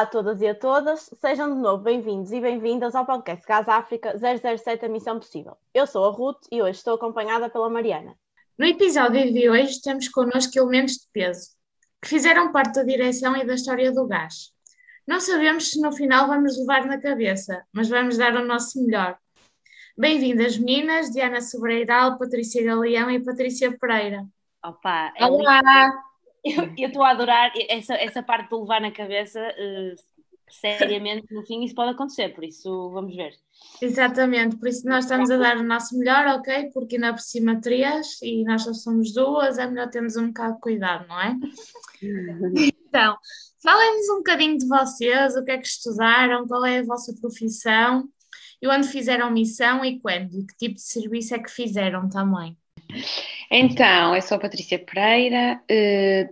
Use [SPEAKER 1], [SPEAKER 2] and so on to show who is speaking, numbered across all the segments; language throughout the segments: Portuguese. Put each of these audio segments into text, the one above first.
[SPEAKER 1] Olá a todas e a todas, sejam de novo bem-vindos e bem-vindas ao podcast Gás África 007 A Missão Possível. Eu sou a Ruth e hoje estou acompanhada pela Mariana.
[SPEAKER 2] No episódio de hoje temos connosco elementos de peso, que fizeram parte da direção e da história do gás. Não sabemos se no final vamos levar na cabeça, mas vamos dar o nosso melhor. Bem-vindas meninas, Diana Sobreiral, Patrícia Galeão e Patrícia Pereira.
[SPEAKER 3] Opa, é
[SPEAKER 2] Olá!
[SPEAKER 3] Eu estou a adorar essa, essa parte de levar na cabeça, uh, seriamente, no fim, isso pode acontecer, por isso vamos ver.
[SPEAKER 2] Exatamente, por isso nós estamos a dar o nosso melhor, ok? Porque ainda por cima três e nós só somos duas, é melhor termos um bocado de cuidado, não é? então, falem-nos um bocadinho de vocês, o que é que estudaram, qual é a vossa profissão e onde fizeram missão e quando, e que tipo de serviço é que fizeram também.
[SPEAKER 4] Então, eu sou a Patrícia Pereira, eh,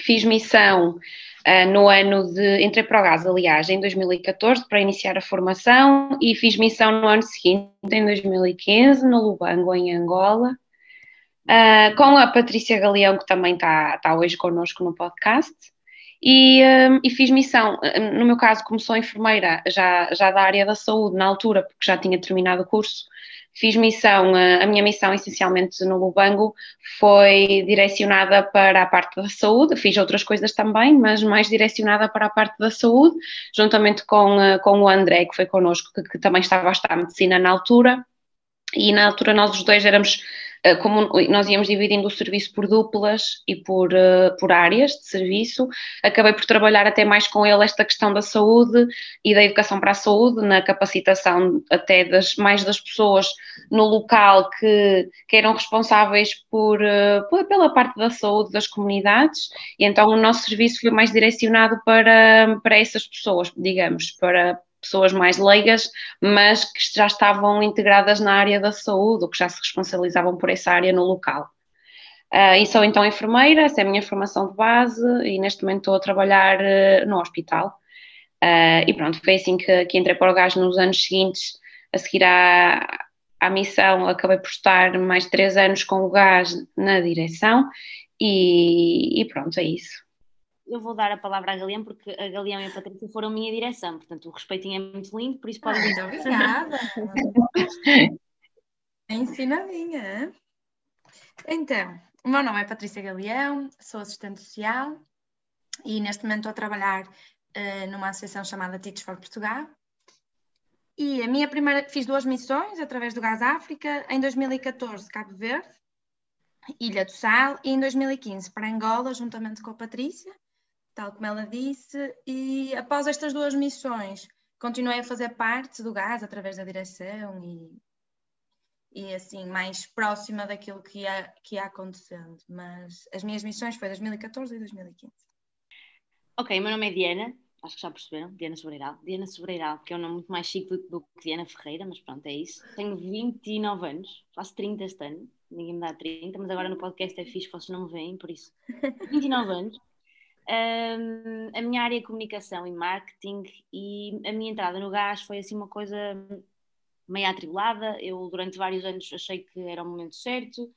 [SPEAKER 4] fiz missão eh, no ano de. Entrei para o gás, aliás, em 2014 para iniciar a formação e fiz missão no ano seguinte, em 2015, no Lubango, em Angola, eh, com a Patrícia Galeão, que também está, está hoje connosco no podcast. E, e, fiz missão, no meu caso, como sou enfermeira já, já da área da saúde na altura, porque já tinha terminado o curso, Fiz missão, a minha missão essencialmente no Lubango foi direcionada para a parte da saúde, fiz outras coisas também, mas mais direcionada para a parte da saúde, juntamente com, com o André, que foi connosco, que, que também estava a estudar medicina na altura, e na altura nós os dois éramos eh, como nós íamos dividindo o serviço por duplas e por, eh, por áreas de serviço, acabei por trabalhar até mais com ele esta questão da saúde e da educação para a saúde, na capacitação até das, mais das pessoas no local que, que eram responsáveis por, eh, pela parte da saúde das comunidades, e então o nosso serviço foi mais direcionado para, para essas pessoas, digamos, para pessoas mais leigas, mas que já estavam integradas na área da saúde, ou que já se responsabilizavam por essa área no local. Uh, e sou então enfermeira, essa é a minha formação de base, e neste momento estou a trabalhar uh, no hospital. Uh, e pronto, foi assim que, que entrei para o gás nos anos seguintes, a seguir à, à missão, acabei por estar mais três anos com o gás na direção, e, e pronto, é isso
[SPEAKER 3] eu vou dar a palavra à Galeão, porque a Galeão e a Patrícia foram minha direção, portanto o respeitinho é muito lindo, por isso podem.
[SPEAKER 2] Muito obrigada! Ensinadinha! Então, o meu nome é Patrícia Galeão, sou assistente social e neste momento estou a trabalhar uh, numa associação chamada Teach for Portugal. E a minha primeira, fiz duas missões através do Gás África, em 2014 Cabo Verde, Ilha do Sal, e em 2015 para Angola, juntamente com a Patrícia tal como ela disse, e após estas duas missões continuei a fazer parte do gás através da direção e, e assim, mais próxima daquilo que ia, que ia acontecendo. Mas as minhas missões foi 2014 e 2015.
[SPEAKER 3] Ok, meu nome é Diana, acho que já perceberam, Diana Sobreiral. Diana Sobreiral, que é um nome muito mais chique do, do, que Diana Ferreira, mas pronto, é isso. Tenho 29 anos, faço 30 este ano, ninguém me dá 30, mas agora no podcast é fixe, vocês não me veem, por isso. 29 anos. A minha área é comunicação e marketing e a minha entrada no gás foi assim uma coisa meio atribulada. Eu durante vários anos achei que era o momento certo,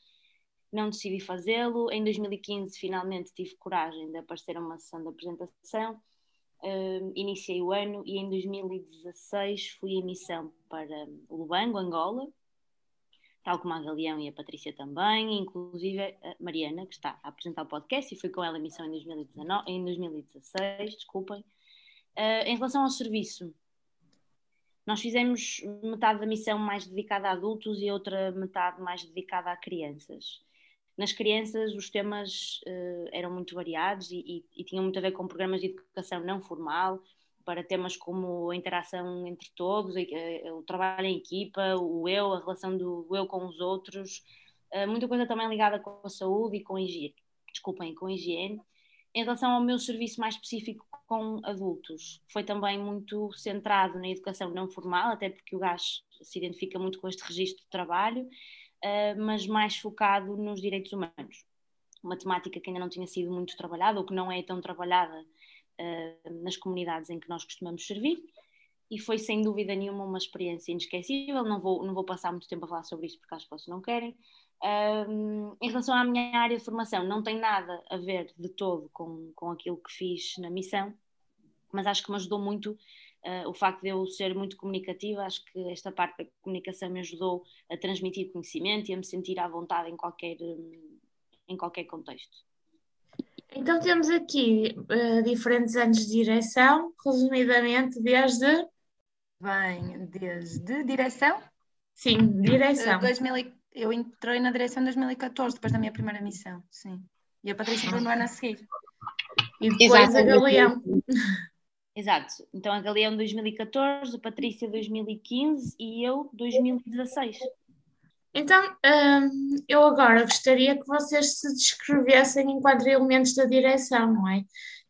[SPEAKER 3] não decidi fazê-lo. Em 2015 finalmente tive coragem de aparecer a uma sessão de apresentação. Um, iniciei o ano e em 2016 fui em missão para Lubango, Angola, tal como a Galeão e a Patrícia também, inclusive a Mariana, que está a apresentar o podcast, e fui com ela em missão em, 2019, em 2016, desculpem. Uh, em relação ao serviço, nós fizemos metade da missão mais dedicada a adultos e outra metade mais dedicada a crianças. Nas crianças, os temas uh, eram muito variados e, e, e tinham muito a ver com programas de educação não formal, para temas como a interação entre todos, eh, o trabalho em equipa, o eu, a relação do eu com os outros, eh, muita coisa também ligada com a saúde e com a higiene. Desculpem, com higiene. Em relação ao meu serviço mais específico com adultos, foi também muito centrado na educação não formal, até porque o GAS se identifica muito com este registro de trabalho, eh, mas mais focado nos direitos humanos. Uma temática que ainda não tinha sido muito trabalhada, ou que não é tão trabalhada uh, nas comunidades em que nós costumamos servir e foi sem dúvida nenhuma uma experiência inesquecível. Não vou, não vou passar muito tempo a falar sobre isso porque acho que vocês não querem. Um, em relação à minha área de formação, não tem nada a ver de todo com, com aquilo que fiz na missão. mas acho que me ajudou muito uh, o facto de eu ser muito comunicativa, acho que esta parte da comunicação me ajudou a transmitir conhecimento e a me sentir à vontade em qualquer, em qualquer contexto.
[SPEAKER 5] Então temos aqui uh, diferentes anos de direção, resumidamente desde...
[SPEAKER 4] Bem, desde direção?
[SPEAKER 5] Sim, direção. Uh,
[SPEAKER 4] 2000, eu entrei na direção em 2014, depois da minha primeira missão, sim. E a Patrícia entrou no ano a seguir.
[SPEAKER 5] E depois Exato. a Galeão.
[SPEAKER 3] Exato. Então a Galeão 2014, a Patrícia 2015 e eu 2016.
[SPEAKER 5] Então, hum, eu agora gostaria que vocês se descrevessem enquanto elementos da direção, não é?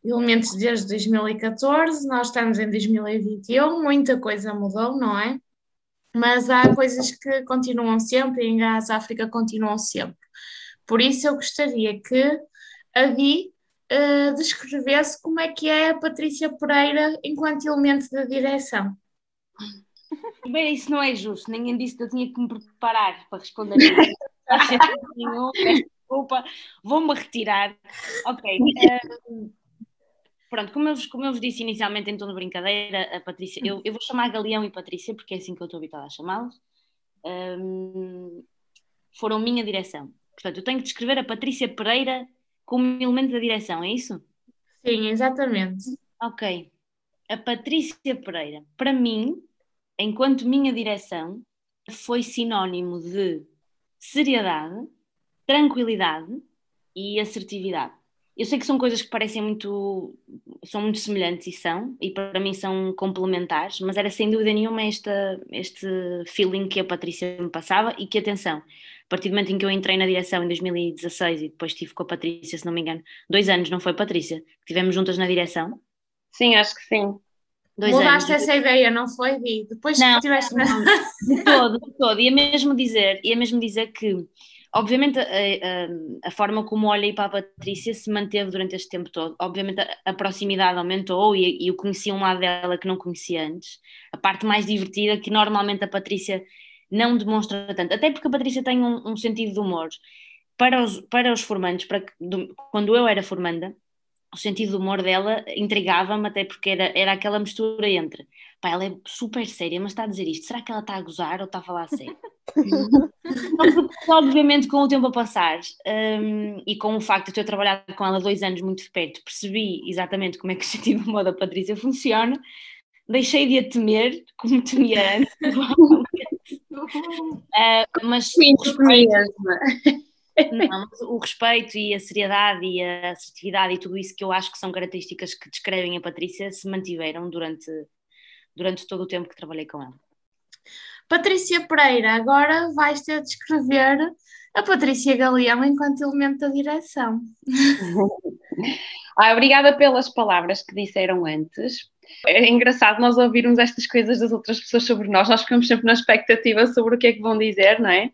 [SPEAKER 5] Elementos desde 2014, nós estamos em 2021, muita coisa mudou, não é? Mas há coisas que continuam sempre e em Gás África continuam sempre. Por isso eu gostaria que a Vi uh, descrevesse como é que é a Patrícia Pereira enquanto elemento da direção.
[SPEAKER 3] Bem, isso não é justo. Ninguém disse que eu tinha que me preparar para responder. Desculpa, vou-me retirar. Ok. Uh, pronto, como eu, vos, como eu vos disse inicialmente em tom de brincadeira, a Patrícia, eu, eu vou chamar Galeão e Patrícia, porque é assim que eu estou habituada a chamá-los, um, foram minha direção. Portanto, eu tenho que descrever a Patrícia Pereira como elemento da direção, é isso?
[SPEAKER 5] Sim, exatamente.
[SPEAKER 3] Ok. A Patrícia Pereira, para mim, enquanto minha direção, foi sinónimo de seriedade, tranquilidade e assertividade. Eu sei que são coisas que parecem muito, são muito semelhantes e são, e para mim são complementares, mas era sem dúvida nenhuma este feeling que a Patrícia me passava e que, atenção, a partir do momento em que eu entrei na direção em 2016 e depois estive com a Patrícia, se não me engano, dois anos, não foi Patrícia? Estivemos juntas na direção?
[SPEAKER 4] Sim, acho que sim.
[SPEAKER 5] Dois Mudaste anos. essa ideia, não foi, Vi? Depois não, tiveste...
[SPEAKER 3] não, de todo, de todo. Ia mesmo dizer, ia mesmo dizer que Obviamente, a, a, a, forma como olhei para a Patrícia se manteve durante este tempo todo. Obviamente, a, a proximidade aumentou e, e eu conheci um lado dela que não conhecia antes. A parte mais divertida, que normalmente a Patrícia não demonstra tanto. Até porque a Patrícia tem um, um sentido de humor. Para os, para os formandos, para, do, quando eu era formanda, o sentido de humor dela intrigava-me, até porque era, era aquela mistura entre pá, ela é super séria, mas está a dizer isto, será que ela está a gozar ou está a falar sério? Obviamente, com o tempo a passar um, e com o facto de eu ter trabalhado com ela dois anos muito de perto, percebi exatamente como é que o sentido de humor da Patrícia funciona, deixei de a temer, como temia antes. uh, mas Sim, respeito, não, o respeito e a seriedade e a assertividade e tudo isso que eu acho que são características que descrevem a Patrícia se mantiveram durante, durante todo o tempo que trabalhei com ela.
[SPEAKER 5] Patrícia Pereira, agora vais ter de descrever a Patrícia Galeão enquanto elemento da direção.
[SPEAKER 4] ah, obrigada pelas palavras que disseram antes. É engraçado nós ouvirmos estas coisas das outras pessoas sobre nós, nós ficamos sempre na expectativa sobre o que é que vão dizer, não é?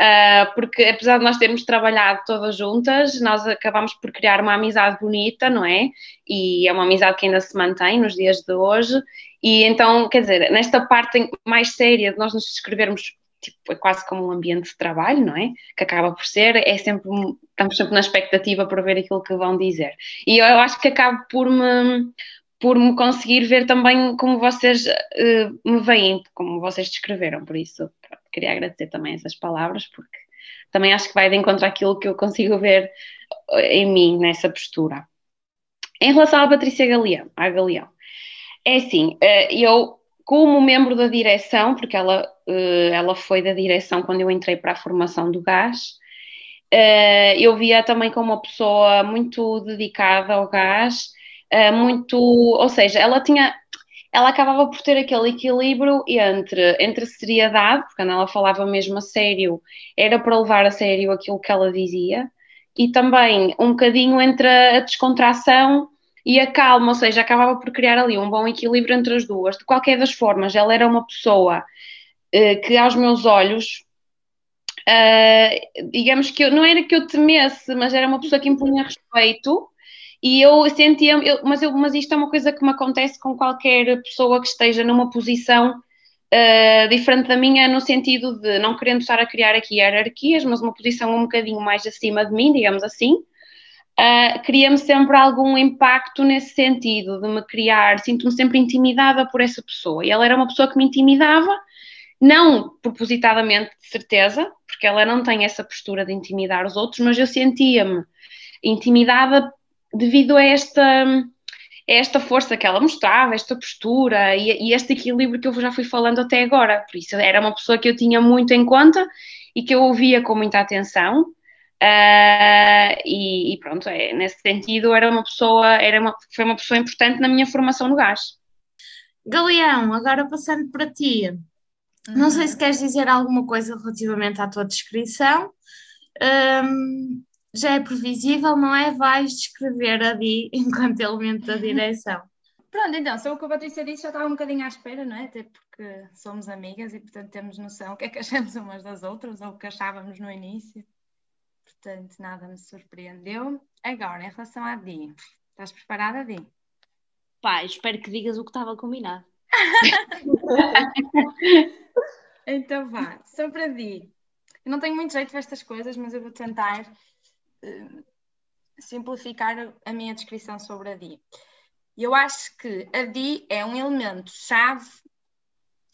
[SPEAKER 4] Uh, porque apesar de nós termos trabalhado todas juntas, nós acabamos por criar uma amizade bonita, não é? E é uma amizade que ainda se mantém nos dias de hoje. E então, quer dizer, nesta parte mais séria de nós nos descrevermos, tipo, é quase como um ambiente de trabalho, não é? Que acaba por ser, é sempre, estamos sempre na expectativa por ver aquilo que vão dizer. E eu, eu acho que acabo por me, por me conseguir ver também como vocês uh, me veem, como vocês descreveram, por isso queria agradecer também essas palavras, porque também acho que vai de encontro àquilo que eu consigo ver eh, em mim nessa postura. Em relação à Patrícia Galeão, à Galeão, é assim, uh, eu como membro da direção, porque ela, uh, ela foi da direção quando eu entrei para a formação do gás, eu via também como uma pessoa muito dedicada ao gás, muito, ou seja, ela tinha, ela acabava por ter aquele equilíbrio entre, entre seriedade, porque quando ela falava mesmo a sério, era para levar a sério aquilo que ela dizia, e também um bocadinho entre a descontração e a calma, ou seja, acabava por criar ali um bom equilíbrio entre as duas. De qualquer das formas, ela era uma pessoa uh, que, aos meus olhos, uh, digamos que eu, não era que eu temesse, mas era uma pessoa que impunha respeito e eu sentia, eu, mas, eu, mas isto é uma coisa que me acontece com qualquer pessoa que esteja numa posição uh, diferente da minha, no sentido de não querendo estar a criar aqui hierarquias, mas uma posição um bocadinho mais acima de mim, digamos assim. uh, cria-me sempre algum impacto nesse sentido, de me criar, sinto-me sempre intimidada por essa pessoa. E ela era uma pessoa que me intimidava, não propositadamente, de certeza, porque ela não tem essa postura de intimidar os outros, mas eu sentia-me intimidada devido a esta esta força que ela mostrava, esta postura e, e, este equilíbrio que eu já fui falando até agora. Por isso, era uma pessoa que eu tinha muito em conta e que eu ouvia com muita atenção. Uh, e, e, pronto, é, nesse sentido, era uma pessoa, era uma, foi uma pessoa importante na minha formação no gás.
[SPEAKER 5] Galeão, agora passando para ti, uhum. não sei se queres dizer alguma coisa relativamente à tua descrição. Um, já é previsível, não é? Vais descrever a Di enquanto elemento da direção.
[SPEAKER 2] Pronto, então, sobre o que a Patrícia disse, já estava um bocadinho à espera, não é? Até porque somos amigas e, portanto, temos noção o que é que achamos umas das outras ou o que achávamos no início. Portanto, nada me surpreendeu. Agora, em relação à Di, estás preparada, Di?
[SPEAKER 3] Pá, espero que digas o que estava combinado.
[SPEAKER 2] então vá, sobre a Di. Eu não tenho muito jeito para estas coisas, mas eu vou tentar simplificar a minha descrição sobre a Di. Eu acho que a Di é um elemento-chave,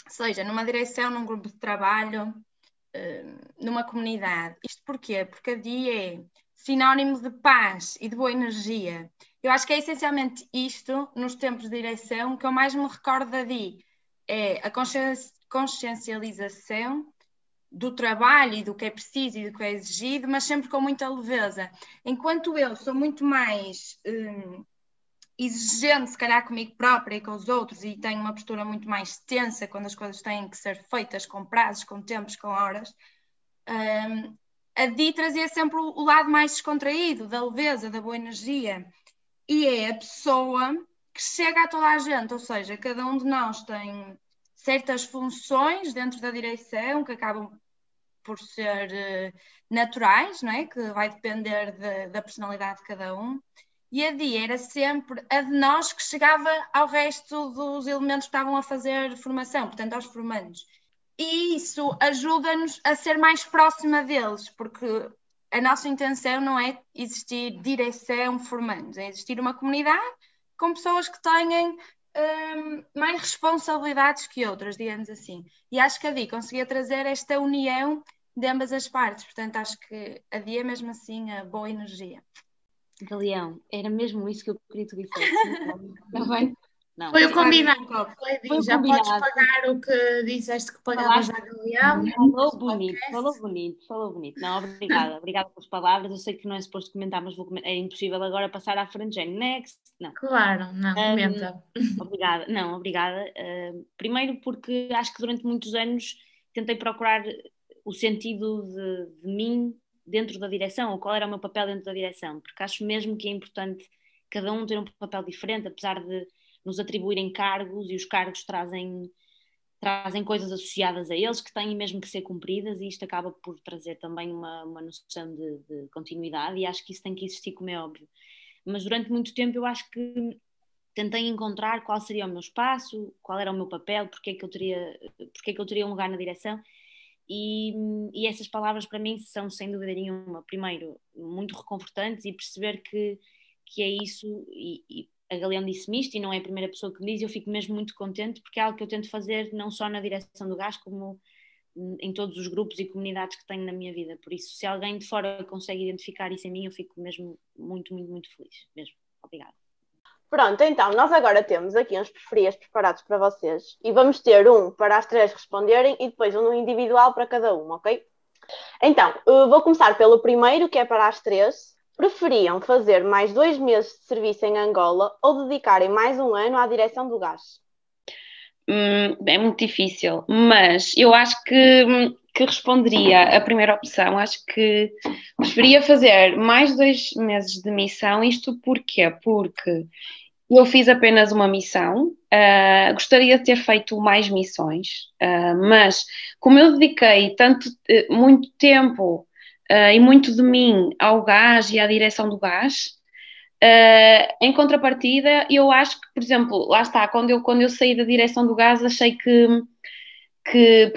[SPEAKER 2] seja numa direção, num grupo de trabalho, uh, numa comunidade. Isto porquê? Porque a Di é sinónimo de paz e de boa energia. Eu acho que é essencialmente isto, nos tempos de direção, que eu mais me recordo da Di. É a consciencialização do trabalho e do que é preciso e do que é exigido, mas sempre com muita leveza. Enquanto eu sou muito mais hum, exigente, se calhar comigo própria e com os outros, e tenho uma postura muito mais tensa quando as coisas têm que ser feitas com prazos, com tempos, com horas, hum, a Di trazia sempre o lado mais descontraído, da leveza, da boa energia. E é a pessoa que chega a toda a gente, ou seja, cada um de nós tem certas funções dentro da direção que acabam por ser uh, naturais, não é? que vai depender de, da personalidade de cada um. E a dia era sempre a de nós que chegava ao resto dos elementos que estavam a fazer formação, portanto, aos formandos. E isso ajuda-nos a ser mais próxima deles, porque a nossa intenção não é existir direção formandos, é existir uma comunidade com pessoas que tenham um, mais responsabilidades que outras, digamos assim. E acho que a DI conseguia trazer esta união de ambas as partes, portanto acho que a DI é mesmo assim a boa energia.
[SPEAKER 3] Galeão, era mesmo isso que eu queria que tu dissesse. Está
[SPEAKER 5] bem? Não, foi o combinado. Foi, já combinado. podes pagar o que disseste que pagavas à Galeão.
[SPEAKER 3] Falou bonito, falou bonito, falou bonito. Não, obrigada, obrigada pelas palavras. Eu sei que não é suposto comentar, mas vou comentar. é impossível agora passar à frente. Jane, next. Não.
[SPEAKER 5] Claro, não, comenta.
[SPEAKER 3] Um, obrigada, não, obrigada. Uh, primeiro porque acho que durante muitos anos tentei procurar o sentido de, de mim dentro da direção, ou qual era o meu papel dentro da direção, porque acho mesmo que é importante cada um ter um papel diferente, apesar de nos atribuírem cargos e os cargos trazem, trazem coisas associadas a eles que têm mesmo que ser cumpridas e isto acaba por trazer também uma, uma noção de, de continuidade e acho que isso tem que existir como é óbvio. Mas durante muito tempo eu acho que tentei encontrar qual seria o meu espaço, qual era o meu papel, porque é que eu teria, porque é que eu teria um lugar na direção e, e, essas palavras para mim são sem dúvida nenhuma, primeiro, muito reconfortantes e perceber que, que é isso, e, e a Galeão disse-me isto e não é a primeira pessoa que me diz, eu fico mesmo muito contente porque é algo que eu tento fazer não só na direção do gás, como em todos os grupos e comunidades que tenho na minha vida. Por isso, se alguém de fora consegue identificar isso em mim, eu fico mesmo muito, muito, muito feliz. Mesmo. Obrigada.
[SPEAKER 1] Pronto, então, nós agora temos aqui uns preferias preparados para vocês e vamos ter um para as três responderem e depois um individual para cada uma, ok? Então, vou começar pelo primeiro, que é para as três, preferiam fazer mais dois meses de serviço em Angola ou dedicarem mais um ano à direção do gás?
[SPEAKER 4] Hum, é muito difícil, mas eu acho que, que responderia a primeira opção. Acho que preferia fazer mais dois meses de missão. Isto porquê? Porque eu fiz apenas uma missão, uh, gostaria de ter feito mais missões, uh, mas como eu dediquei tanto, uh, muito tempo uh, e muito de mim ao gás e à direção do gás. Uh, em contrapartida, eu acho que, por exemplo, lá está, quando eu, quando eu saí da direção do gás, achei que, que,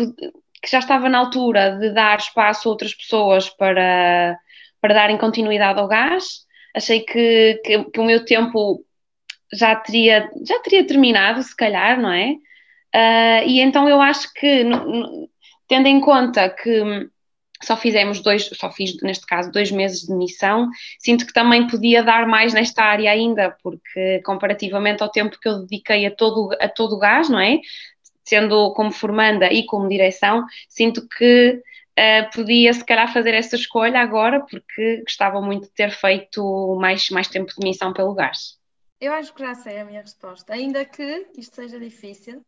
[SPEAKER 4] que já estava na altura de dar espaço a outras pessoas para, para darem continuidade ao gás. achei que, que, que, o meu tempo já teria, já teria terminado, se calhar, não é? Uh, e então eu acho que, no, no, tendo em conta que só fizemos dois, só fiz neste caso dois meses de missão, sinto que também podia dar mais nesta área ainda, porque comparativamente ao tempo que eu dediquei a todo, a todo o gás, não é? Sendo como formanda e como direção, sinto que uh, podia se calhar fazer essa escolha agora, porque gostava muito de ter feito mais, mais tempo de missão pelo gás.
[SPEAKER 2] Eu acho que já sei a minha resposta, ainda que isto seja difícil,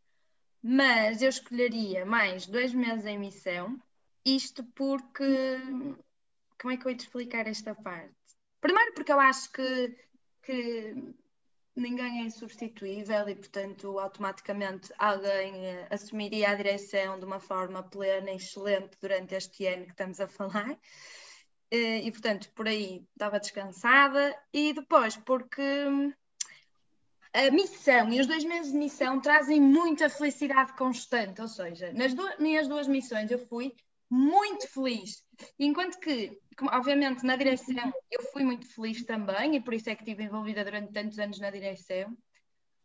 [SPEAKER 2] mas eu escolheria mais dois meses em missão isto porque. Como é que eu ia te explicar esta parte? Primeiro, porque eu acho que, que ninguém é insubstituível e, portanto, automaticamente alguém eh, assumiria a direção de uma forma plena e excelente durante este ano que estamos a falar. Eh, e, portanto, por aí estava descansada. E depois, porque a missão e os dois meses de missão trazem muita felicidade constante. Ou seja, nas duas, minhas duas missões eu fui muito feliz. Enquanto que, obviamente, na direção eu fui muito feliz também, e por isso é que estive envolvida durante tantos anos na direção.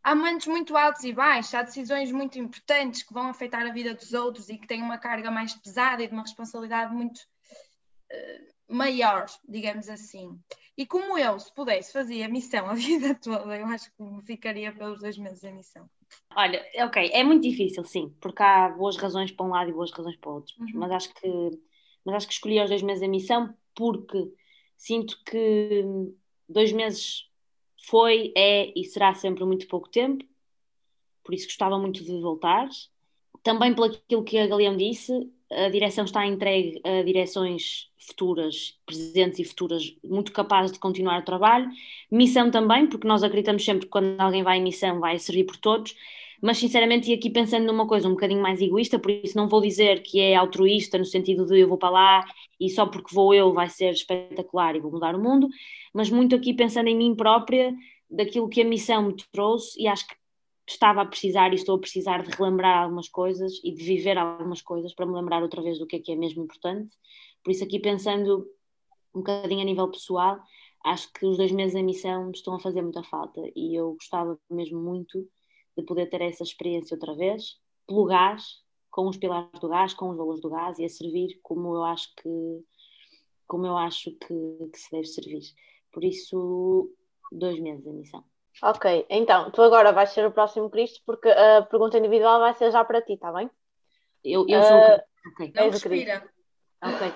[SPEAKER 2] Há momentos muito altos e baixos, há decisões muito importantes que vão afetar a vida dos outros e que têm uma carga mais pesada e de uma responsabilidade muito uh, maior, digamos assim. E como eu, se pudesse, fazia a missão a vida toda, eu acho que ficaria pelos dois meses a missão.
[SPEAKER 3] Olha, ok, é muito difícil, sim, porque há boas razões para um lado e boas razões para o outro. Uhum. Mas acho que mas acho que escolhi os dois meses a missão porque sinto que dois meses foi, é e será sempre muito pouco tempo, por isso gostava muito de voltar. Também pelo aquilo que a Galeão disse, a direção está entregue a direções futuras, presentes e futuras, muito capazes de continuar o trabalho. Missão também, porque nós acreditamos sempre que quando alguém vai em missão vai servir por todos, mas sinceramente, e aqui pensando numa coisa um bocadinho mais egoísta, por isso não vou dizer que é altruísta no sentido de eu vou para lá e só porque vou eu vai ser espetacular e vou mudar o mundo, mas muito aqui pensando em mim própria, daquilo que a missão me trouxe e acho que estava a precisar e estou a precisar de relembrar algumas coisas e de viver algumas coisas para me lembrar outra vez do que é que é mesmo importante. Por isso, aqui pensando um bocadinho a nível pessoal, acho que os dois meses em missão estão a fazer muita falta e eu gostava mesmo muito de poder ter essa experiência outra vez, pelo gás, com os pilares do gás, com os valores do gás e a servir como eu acho que como eu acho que, que se deve servir. Por isso, dois meses em missão.
[SPEAKER 1] Ok, então, tu agora vais ser o próximo Cristo porque a pergunta individual vai ser já para ti, está bem?
[SPEAKER 3] Eu, eu sou uh,
[SPEAKER 2] o okay. Não respira.
[SPEAKER 1] Ok.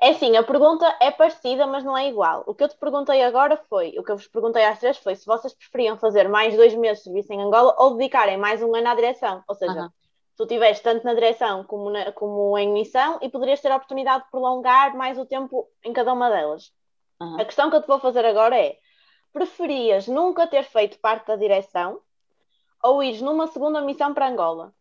[SPEAKER 1] É assim, a pergunta é parecida, mas não é igual. O que eu te perguntei agora foi, o que eu vos perguntei às três foi se vocês preferiam fazer mais dois meses de serviço em Angola ou dedicarem mais um ano à direção. Ou seja, tu tiveste tanto na direção como, na, como em missão e poderias ter a oportunidade de prolongar mais o tempo em cada uma delas. A questão que eu te vou fazer agora é: preferias nunca ter feito parte da direção ou ires numa segunda missão para Angola?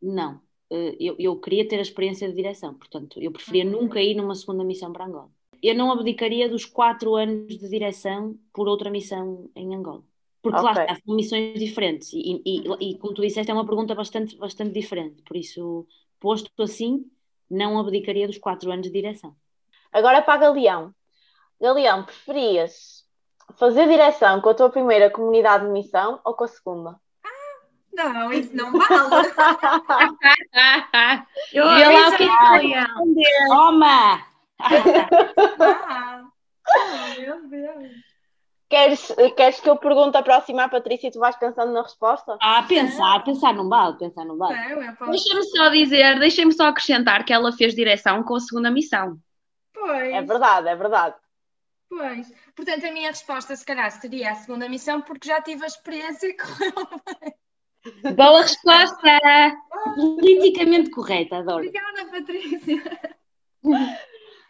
[SPEAKER 3] Não. Eh, eu, eu queria ter a experiência de direção, portanto, eu preferia uhum. nunca ir numa segunda missão para Angola. Eu não abdicaria dos quatro anos de direção por outra missão em Angola. Porque okay. lá está, são missões diferentes e, e, uhum. e, como tu disseste, é uma pergunta bastante, bastante diferente. Por isso, posto assim, não abdicaria dos quatro anos de direção.
[SPEAKER 1] Agora para Galeão. Galeão, preferias fazer direção com a tua primeira comunidade de missão ou com a segunda?
[SPEAKER 2] Não, isso não vale.
[SPEAKER 3] eu Vê lá o que é Toma!
[SPEAKER 2] ah, meu Deus.
[SPEAKER 1] Queres, queres que eu pergunte a próxima à Patrícia e tu vais pensando na resposta?
[SPEAKER 3] Ah, pensar, pensar não vale, pensar não vale.
[SPEAKER 4] Deixa-me só dizer, deixa-me só acrescentar que ela fez direção com a segunda missão.
[SPEAKER 2] Pois.
[SPEAKER 1] É verdade, é verdade.
[SPEAKER 2] Pois. Portanto, a minha resposta, se calhar, seria a segunda missão, porque já tive a experiência com ela.
[SPEAKER 4] Boa resposta!
[SPEAKER 3] Politicamente correta, adoro.
[SPEAKER 2] Obrigada, Patrícia.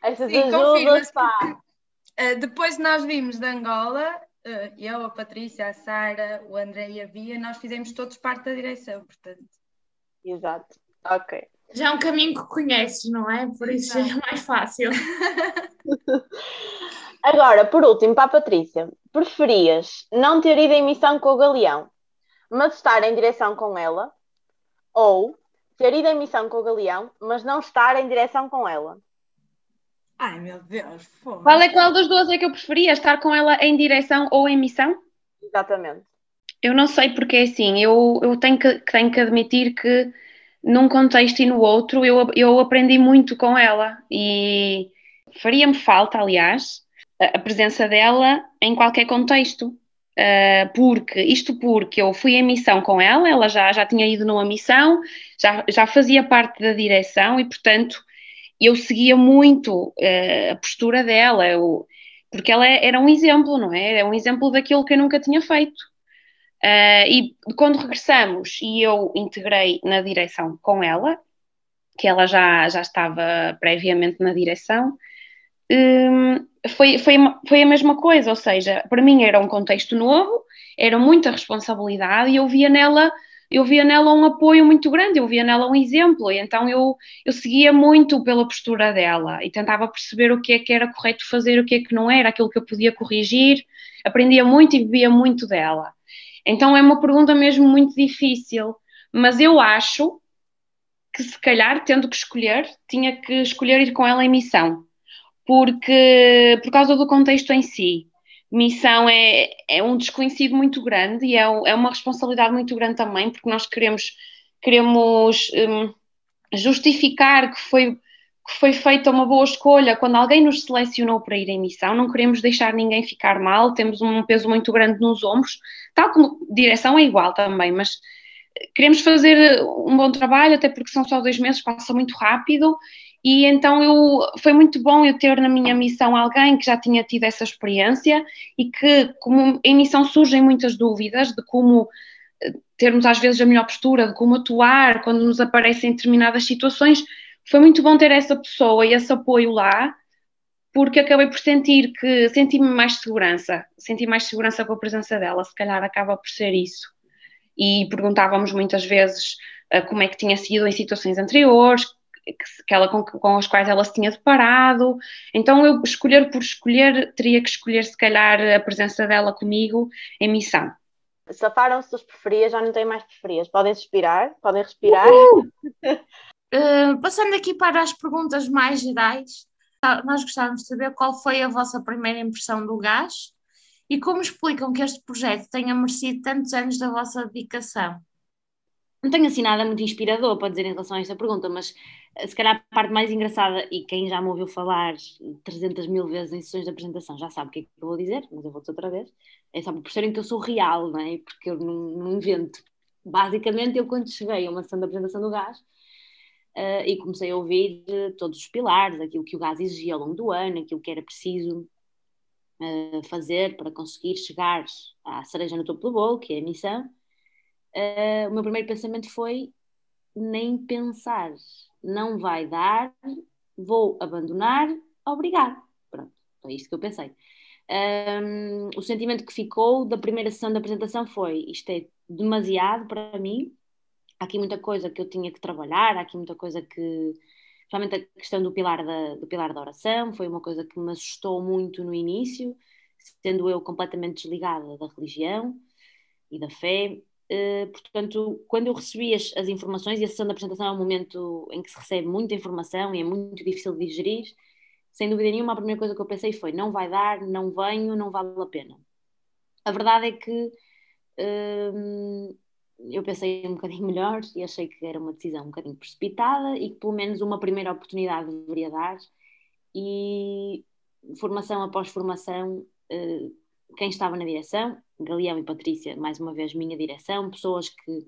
[SPEAKER 1] Essas Sim, ajudas,
[SPEAKER 2] pá. Uh, depois nós vimos de Angola, uh, eu, a Patrícia, a Sara, o André e a Bia, nós fizemos todos parte da direção, portanto.
[SPEAKER 1] Exato, ok.
[SPEAKER 6] Já é um caminho que conheces, não é? Por isso Exato. é mais fácil.
[SPEAKER 1] Agora, por último, para a Patrícia, preferias não ter ido em missão com o Galeão, mas estar em direção com ela, ou ter ido em missão com o Galeão, mas não estar em direção com ela.
[SPEAKER 2] Ai meu Deus, foda.
[SPEAKER 4] Qual é qual das duas é que eu preferia? Estar com ela em direção ou em missão?
[SPEAKER 1] Exatamente.
[SPEAKER 4] Eu não sei porque é assim, eu, eu tenho, que, tenho que admitir que num contexto e no outro eu, eu aprendi muito com ela e faria-me falta, aliás, a, presença dela em qualquer contexto. Uh, porque, isto porque eu fui em missão com ela, ela já, já tinha ido numa missão, já, já fazia parte da direção e, portanto, eu seguia muito uh, a postura dela, eu, porque ela era um exemplo, não é? Era um exemplo daquilo que eu nunca tinha feito. Uh, e quando regressamos e eu integrei na direção com ela, que ela já, já estava previamente na direção, um, foi, foi, foi a mesma coisa, ou seja, para mim era um contexto novo, era muita responsabilidade e eu via nela eu via nela um apoio muito grande, eu via nela um exemplo, e então eu, eu seguia muito pela postura dela e tentava perceber o que é que era correto fazer, o que é que não era, aquilo que eu podia corrigir, aprendia muito e vivia muito dela. Então é uma pergunta mesmo muito difícil, mas eu acho que se calhar, tendo que escolher, tinha que escolher ir com ela em missão, porque por causa do contexto em si. Missão é, é um desconhecido muito grande e é, é uma responsabilidade muito grande também, porque nós queremos, queremos um, justificar que foi que foi feita uma boa escolha quando alguém nos selecionou para ir em missão, não queremos deixar ninguém ficar mal, temos um peso muito grande nos ombros, tal como direção é igual também, mas queremos fazer um bom trabalho, até porque são só dois meses, passa muito rápido, e então eu, foi muito bom eu ter na minha missão alguém que já tinha tido essa experiência e que, como em missão surgem muitas dúvidas de como eh, termos às vezes a melhor postura, de como atuar quando nos aparecem determinadas situações, foi muito bom ter essa pessoa e esse apoio lá, porque acabei por sentir que senti-me mais segurança, senti mais segurança com a presença dela, se calhar acaba por ser isso. E perguntávamos muitas vezes uh, como é que tinha sido em situações anteriores, que, ela, com, com, as quais ela se tinha deparado. Então, eu escolher por escolher, teria que escolher, se calhar, a presença dela comigo em missão.
[SPEAKER 1] Safaram-se dos preferias, já não têm mais preferias. Podem respirar, podem respirar.
[SPEAKER 2] Uh, passando aqui para as perguntas mais gerais, tá, nós gostávamos de saber qual foi a vossa primeira impressão do gás e como explicam que este projeto tenha merecido tantos anos da vossa dedicação.
[SPEAKER 3] Não tenho assim nada muito inspirador para dizer em relação a esta pergunta, mas eh, se calhar a parte mais engraçada, e quem já me ouviu falar 300 mil vezes em sessões de apresentação já sabe o que é que eu vou dizer, mas eu vou dizer outra vez, é só por perceberem que eu sou real, não é? Porque eu não, não invento. Basicamente, eu quando cheguei a uma sessão de apresentação do gás, uh, e comecei a ouvir uh, todos os pilares, aquilo que o gás exigia ao longo do ano, aquilo que era preciso uh, fazer para conseguir chegar à cereja no topo do bolo, que é a missão. O meu primeiro pensamento foi nem pensar, não vai dar, vou abandonar, obrigado. Pronto, foi isto que eu pensei. Um, o sentimento que ficou da primeira sessão da apresentação foi: isto é demasiado para mim, há aqui muita coisa que eu tinha que trabalhar, há aqui muita coisa que. Principalmente a questão do pilar da, do pilar da oração foi uma coisa que me assustou muito no início, sendo eu completamente desligada da religião e da fé. Uh, portanto, quando eu recebi as, as, informações, e a sessão da apresentação é um momento em que se recebe muita informação e é muito difícil de digerir, sem dúvida nenhuma, a primeira coisa que eu pensei foi: não vai dar, não venho, não vale a pena. A verdade é que. Uh, eu pensei um bocadinho melhor e achei que era uma decisão um bocadinho precipitada e que pelo menos uma primeira oportunidade deveria dar. E formação após formação, eh, quem estava na direção, Galeão e Patrícia, mais uma vez minha direção, pessoas que,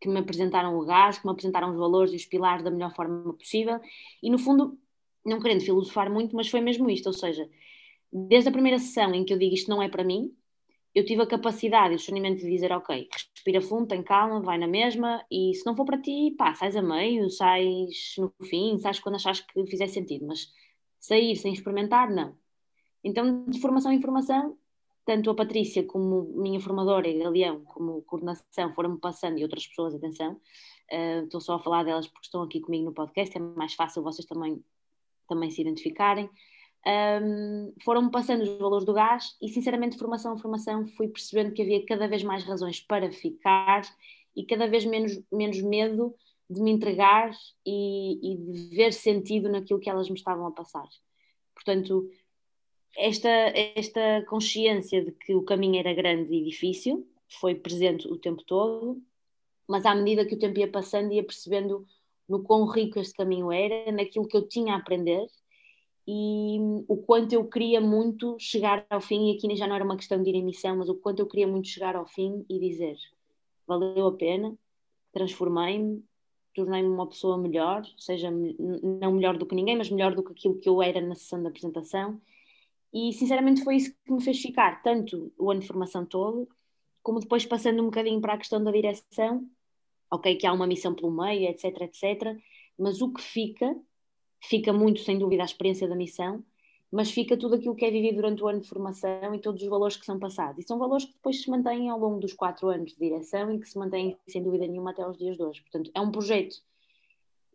[SPEAKER 3] que me apresentaram o gás, que me apresentaram os valores e os pilares da melhor forma possível. E no fundo, não querendo filosofar muito, mas foi mesmo isto, ou seja, desde a primeira sessão em que eu digo isto não é para mim, eu tive a capacidade e o discernimento de dizer, ok, respira fundo, tem calma, vai na mesma, e se não for para ti, pá, sais a meio, sais no fim, sais quando achas que fizer sentido, mas sair sem experimentar, não. Então, de formação em formação, tanto a Patrícia como minha formadora e Galeão, como coordenação, foram-me passando, e outras pessoas, atenção, uh, estou só a falar delas porque estão aqui comigo no podcast, é mais fácil vocês também, também se identificarem um, foram-me passando os valores do gás e, sinceramente, formação a formação, fui percebendo que havia cada vez mais razões para ficar e cada vez menos, menos medo de me entregar e, e de ver sentido naquilo que elas me estavam a passar. Portanto, esta, esta consciência de que o caminho era grande e difícil foi presente o tempo todo, mas à medida que o tempo ia passando, ia percebendo no quão rico este caminho era, naquilo que eu tinha a aprender e o quanto eu queria muito chegar ao fim, e aqui já não era uma questão de ir em missão, mas o quanto eu queria muito chegar ao fim e dizer valeu a pena, transformei-me, tornei-me uma pessoa melhor, seja não melhor do que ninguém, mas melhor do que aquilo que eu era na sessão de apresentação. E sinceramente foi isso que me fez ficar, tanto o ano de formação todo, como depois passando um bocadinho para a questão da direção, ok, que há uma missão pelo meio, etc, etc, mas o que fica, fica muito sem dúvida a experiência da missão, mas fica tudo aquilo que é vivido durante o ano de formação e todos os valores que são passados. E são valores que depois se mantêm ao longo dos quatro anos de direção e que se mantêm, sem dúvida nenhuma, até aos dias de hoje. Portanto, é um projeto,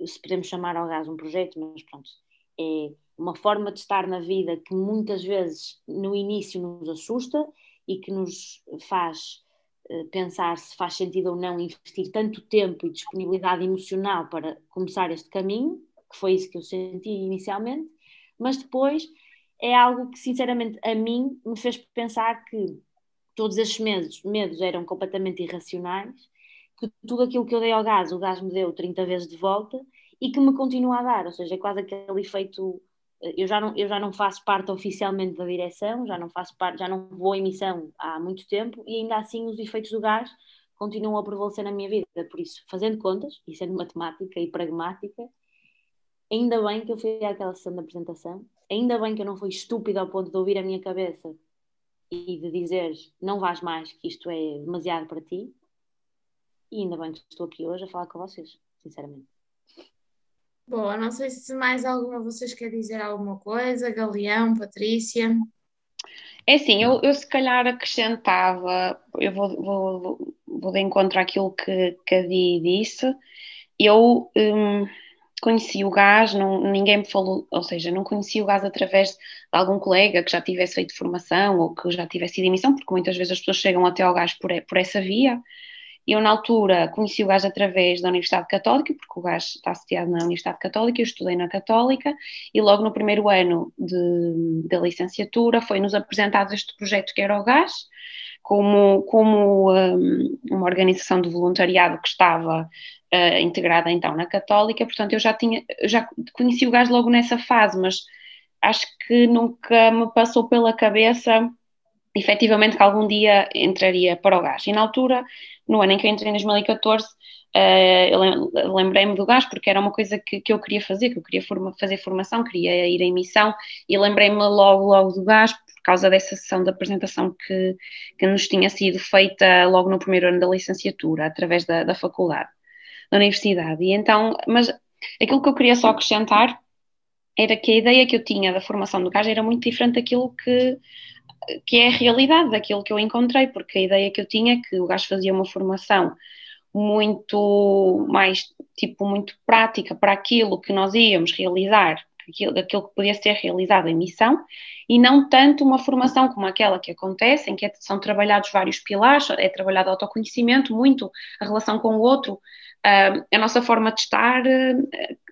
[SPEAKER 3] se podemos chamar ao gás um projeto, mas pronto, é uma forma de estar na vida que muitas vezes no início nos assusta e que nos faz eh, pensar se faz sentido ou não investir tanto tempo e disponibilidade emocional para começar este caminho, que foi isso que eu senti inicialmente, mas depois é algo que, sinceramente, a mim me fez pensar que todos esses medos, medos eram completamente irracionais, que tudo aquilo que eu dei ao gás, o gás me deu 30 vezes de volta e que me continua a dar, ou seja, é quase aquele efeito. Eu já, não, eu já não faço parte oficialmente da direção, já não faço parte, já não vou em missão há muito tempo e ainda assim os efeitos do gás continuam a prevalecer na minha vida. Por isso, fazendo contas e sendo matemática e pragmática, ainda bem que eu fui àquela sessão de apresentação, ainda bem que eu não fui estúpida ao ponto de ouvir a minha cabeça e de dizer não vais mais, que isto é demasiado para ti. E ainda bem que estou aqui hoje a falar com vocês, sinceramente.
[SPEAKER 2] Boa, não sei se mais alguma vocês quer dizer alguma coisa, Galeão, Patrícia.
[SPEAKER 4] É assim, eu, eu se calhar acrescentava, eu vou, vou, vou de encontro àquilo que, que a Di disse, eu hum, conheci o gás, não, ninguém me falou, ou seja, não conheci o gás através de algum colega que já tivesse feito formação ou que já tivesse ido em missão, porque muitas vezes as pessoas chegam até ao gás por, por essa via. Eu, na altura, conheci o gás através da Universidade Católica, porque o gás está associado na Universidade Católica, eu estudei na Católica, e logo no primeiro ano da licenciatura foi-nos apresentado este projeto que era o gás, como, como um, uma organização de voluntariado que estava uh, integrada então na Católica, portanto eu já tinha, já conheci o gás logo nessa fase, mas acho que nunca me passou pela cabeça efetivamente que algum dia entraria para o gás. E na altura, no ano em que eu entrei em 2014, uh, eu lembrei-me do gás porque era uma coisa que, que eu queria fazer, que eu queria forma, fazer formação, queria ir em missão e lembrei-me logo, logo do gás por causa dessa sessão de apresentação que, que nos tinha sido feita logo no primeiro ano da licenciatura, através da, da faculdade na universidade. E então, mas aquilo que eu queria só acrescentar era que a ideia que eu tinha da formação do CAJ era muito diferente daquilo que, que é a realidade, daquilo que eu encontrei, porque a ideia que eu tinha é que o GAS fazia uma formação muito mais, tipo, muito prática para aquilo que nós íamos realizar, aquilo, aquilo que podia ser realizado em missão, e não tanto uma formação como aquela que acontece, em que são trabalhados vários pilares, é trabalhado autoconhecimento, muito a relação com o outro, uh, a nossa forma de estar uh,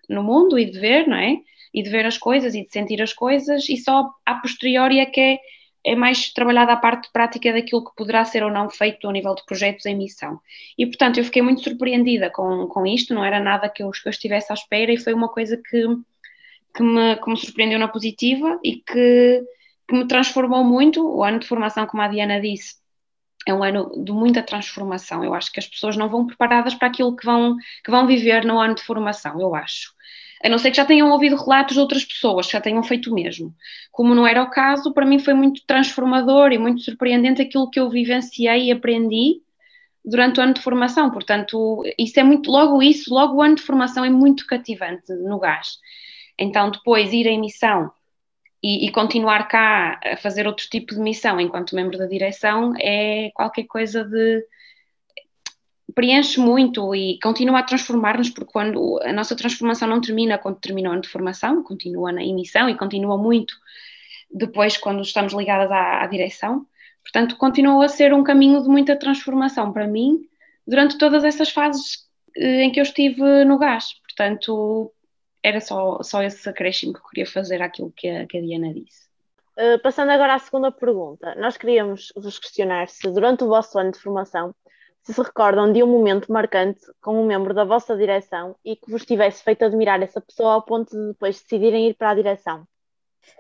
[SPEAKER 4] no mundo e de ver, não é? E de ver as coisas e de sentir as coisas, e só a posteriori é que é, é mais trabalhada a parte prática daquilo que poderá ser ou não feito ao nível de projetos em missão. E, portanto, eu fiquei muito surpreendida com, com isto, não era nada que eu, que eu estivesse à espera, e foi uma coisa que, que, me, que me surpreendeu na positiva e que, que me transformou muito. O ano de formação, como a Diana disse, é um ano de muita transformação. Eu acho que as pessoas não vão preparadas para aquilo que vão, que vão viver no ano de formação, eu acho. A não ser que já tenham ouvido relatos de outras pessoas que já tenham feito o mesmo. Como não era o caso, para mim foi muito transformador e muito surpreendente aquilo que eu vivenciei e aprendi durante o ano de formação. Portanto, isso é muito, logo isso, logo o ano de formação é muito cativante no gás. Então, depois ir em missão e, e, continuar cá a fazer outro tipo de missão enquanto membro da direção é qualquer coisa de preenche muito e continua a transformar-nos, porque quando a nossa transformação não termina quando termina o ano de formação, continua na emissão e continua muito depois quando estamos ligadas à, à direção. Portanto, continua a ser um caminho de muita transformação para mim durante todas essas fases eh, em que eu estive no gás. Portanto, era só, só esse acréscimo que eu queria fazer àquilo que a, que a Diana disse.
[SPEAKER 1] Uh, passando agora à segunda pergunta, nós queríamos vos questionar se durante o vosso ano de formação se se recordam de um momento marcante com um membro da vossa direção e que vos tivesse feito admirar essa pessoa ao ponto de depois decidirem ir para a direção.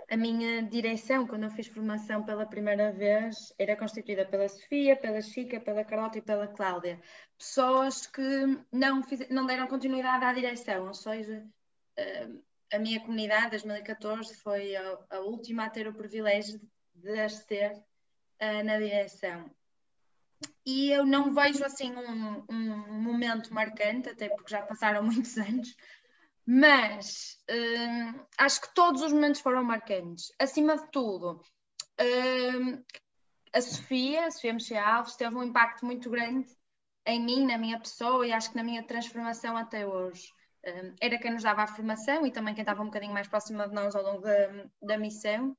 [SPEAKER 2] A minha direção, quando eu fiz formação pela primeira vez, era constituída pela Sofia, pela Chica, pela Carlota e pela Cláudia. Pessoas que não, fiz, não deram continuidade à direção, ou seja, eh, a minha comunidade, 2014, foi a, a última a ter o privilégio de as ter uh, na direção. E eu não vejo assim um, um momento marcante, até porque já passaram muitos anos, mas hum, acho que todos os momentos foram marcantes. Acima de tudo, hum, a Sofia, a Sofia Mexia Alves, teve um impacto muito grande em mim, na minha pessoa e acho que na minha transformação até hoje. Hum, era quem nos dava a formação e também quem estava um bocadinho mais próxima de nós ao longo da, da missão.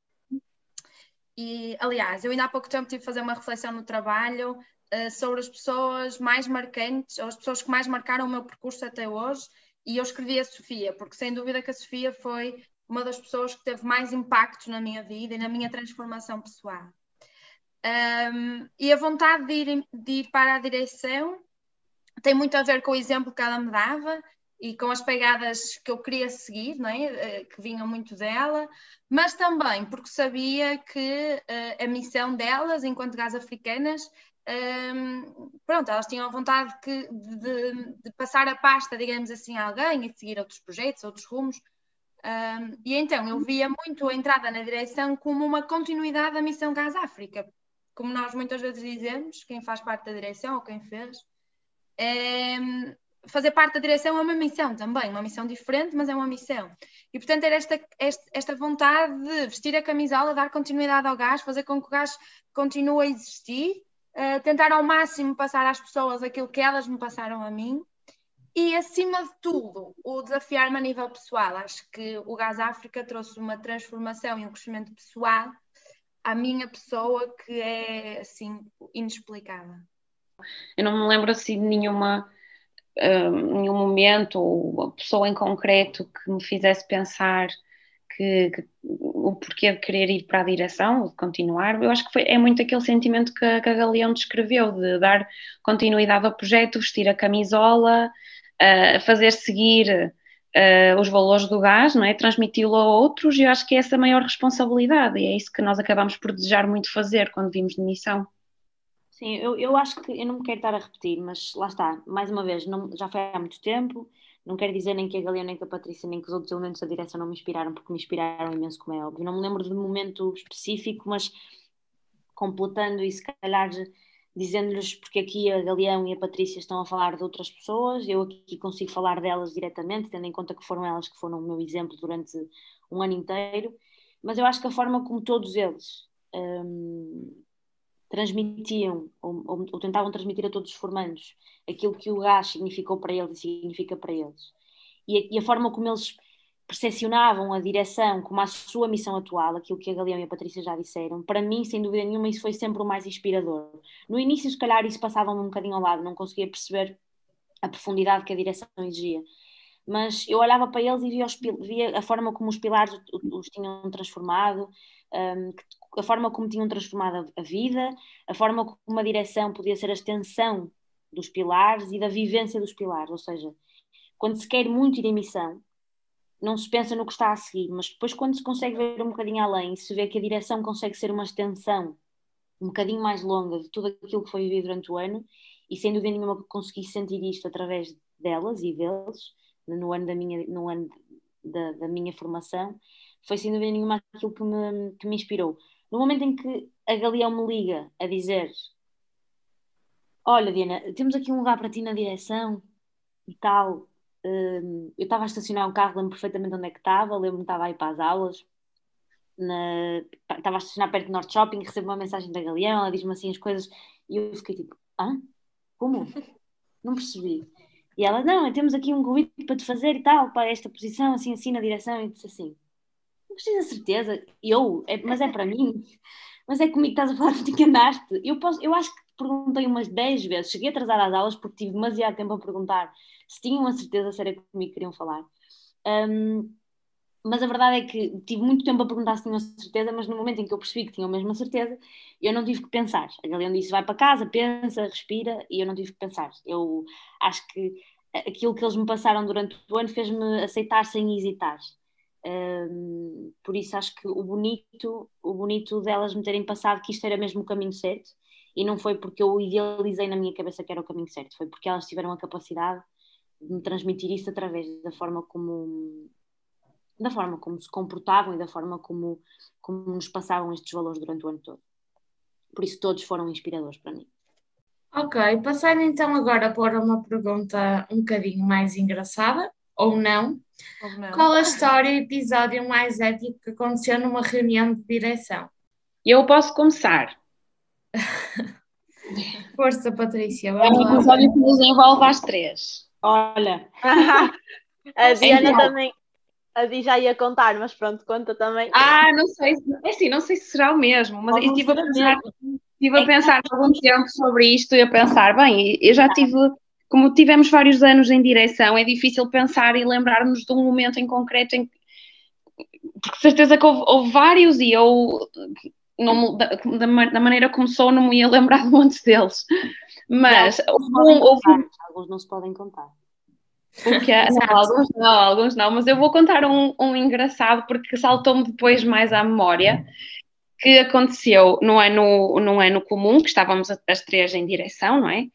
[SPEAKER 2] E, aliás, eu ainda há pouco tempo tive de fazer uma reflexão no trabalho uh, sobre as pessoas mais marcantes, ou as pessoas que mais marcaram o meu percurso até hoje, e eu escrevi a Sofia, porque sem dúvida que a Sofia foi uma das pessoas que teve mais impacto na minha vida e na minha transformação pessoal. Um, e a vontade de ir, de ir para a direção tem muito a ver com o exemplo que ela me dava e com as pegadas que eu queria seguir, não é? Eh, que vinham muito dela, mas também porque sabia que uh, a missão delas, enquanto gás africanas, um, pronto, elas tinham a vontade que, de, de, passar a pasta, digamos assim, a alguém e seguir outros projetos, outros rumos. Um, e então eu via muito a entrada na direção como uma continuidade da missão Gás África. Como nós muitas vezes dizemos, quem faz parte da direção ou quem fez, é, fazer parte da direção é uma missão também, uma missão diferente, mas é uma missão. E portanto era esta, esta, esta vontade de vestir a camisola, dar continuidade ao gás, fazer com que o gás continue a existir uh, tentar ao máximo passar às pessoas aquilo que elas me passaram a mim e, acima de tudo, o desafiar-me a nível pessoal. Acho que o Gás África trouxe uma transformação e um crescimento pessoal à minha pessoa que é, assim, inexplicável.
[SPEAKER 4] Eu não me lembro assim de nenhuma, nenhum momento ou pessoa em concreto que me fizesse pensar que, que, o porquê de querer ir para a direção, de continuar, eu acho que foi, é muito aquele sentimento que a, que a Galeão descreveu, de dar continuidade ao projeto, vestir a camisola, uh, fazer seguir uh, os valores do gás, não é? transmiti-lo a outros, e eu acho que é essa a maior responsabilidade, e é isso que nós acabamos por desejar muito fazer quando vimos de missão.
[SPEAKER 3] Sim, eu, eu acho que eu não me quero estar a repetir, mas lá está, mais uma vez, não, já foi há muito tempo, não quero dizer nem que a Galia, nem que a Patrícia, nem que os outros elementos da direção não me inspiraram, porque me inspiraram imenso, como é óbvio. Não me lembro de momento específico, mas completando e se calhar dizendo-lhes porque aqui a Galeão e a Patrícia estão a falar de outras pessoas, eu aqui consigo falar delas diretamente, tendo em conta que foram elas que foram o meu exemplo durante um ano inteiro, mas eu acho que a forma como todos eles hum, transmitiam ou, ou, tentavam transmitir a todos os formandos aquilo que o gás significou para eles e significa para eles. E a, e a forma como eles percepcionavam a direção como a sua missão atual, aquilo que a Galeão e a Patrícia já disseram, para mim, sem dúvida nenhuma, isso foi sempre o mais inspirador. No início, se calhar, isso passava um bocadinho ao lado, não conseguia perceber a profundidade que a direção exigia. Mas eu olhava para eles e via, os, via a forma como os pilares os tinham transformado, um, a forma como tinham transformado a vida, a forma como a direção podia ser a extensão dos pilares e da vivência dos pilares, ou seja, quando se quer muito ir em missão, não se pensa no que está a seguir, mas depois quando se consegue ver um bocadinho além e se vê que a direção consegue ser uma extensão um bocadinho mais longa de tudo aquilo que foi vivido durante o ano, e sem dúvida nenhuma consegui sentir isto através delas e deles, no ano da minha, no ano da, da minha formação, foi sem dúvida nenhuma aquilo que me, que me inspirou. No momento em que a Galeão me liga a dizer: Olha, Diana, temos aqui um lugar para ti na direção e tal. Um, eu estava a estacionar um carro, lembro perfeitamente onde é que estava, lembro-me que estava a ir para as aulas. Estava a estacionar perto do Norte Shopping, recebo uma mensagem da Galeão, ela diz-me assim as coisas e eu fiquei tipo: Hã? Como? Não percebi. E ela: Não, temos aqui um convite para te fazer e tal, para esta posição, assim, assim, na direção. E disse assim: mas tens certeza? Eu, é, mas é para mim? Mas é comigo que estás a falar que te andaste? Eu, posso, eu acho que perguntei umas 10 vezes, cheguei atrasada às aulas porque tive demasiado tempo a perguntar se tinham a certeza se era comigo que queriam falar. Um, mas a verdade é que tive muito tempo a perguntar se tinham certeza, mas no momento em que eu percebi que tinham a certeza, eu não tive que pensar. A Galeão disse: vai para casa, pensa, respira, e eu não tive que pensar. Eu acho que aquilo que eles me passaram durante o ano fez-me aceitar sem hesitar. Um, por isso acho que o bonito, o bonito delas me terem passado que isto era mesmo o caminho certo e não foi porque eu idealizei na minha cabeça que era o caminho certo, foi porque elas tiveram a capacidade de me transmitir isso através da forma como da forma como se comportavam e da forma como, como nos passavam estes valores durante o ano todo. Por isso todos foram inspiradores para mim.
[SPEAKER 2] Ok, passando então agora para uma pergunta um bocadinho mais engraçada, ou não. Ou não. Qual a história e episódio mais épico que aconteceu numa reunião de direção?
[SPEAKER 4] Eu posso começar.
[SPEAKER 2] Força, Patrícia.
[SPEAKER 4] É um episódio que nos envolve às três.
[SPEAKER 3] Olha.
[SPEAKER 1] a Diana então, também. A Di já ia contar, mas pronto, conta também.
[SPEAKER 4] Ah, não sei. É assim, não sei se será o mesmo, mas eu estive a pensar, estive a pensar algum tempo sobre isto e a pensar, bem, eu já tive, como tivemos vários anos em direção, é difícil pensar e lembrar-nos de um momento em concreto em porque certeza que houve, houve vários e eu não, da, da, maneira como sou não me ia lembrar de muitos deles. Mas
[SPEAKER 3] houve, houve, alguns não se podem contar.
[SPEAKER 4] Porque, não, alguns não, alguns não, mas eu vou contar um, um engraçado porque saltou-me depois mais à memória que aconteceu no ano, no ano comum, que estávamos as três em direção, não é?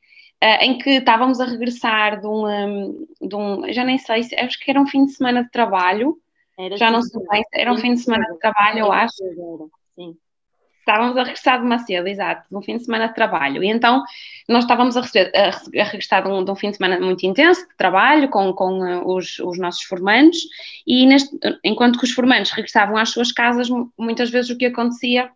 [SPEAKER 4] Uh, em que estávamos a regressar de um, de um, já nem sei, acho que era um fim de semana de trabalho, era já não sei bem, era um fim de semana de trabalho, eu acho. Sim. Estávamos a regressar de Macedo, exato, de um fim de semana de trabalho. E então nós estávamos a, receber, a, regressar de um, de um, fim de semana muito intenso de trabalho com, com uh, os, os, nossos formandos, e neste, enquanto que os formandos regressavam às suas casas, muitas vezes o que acontecia,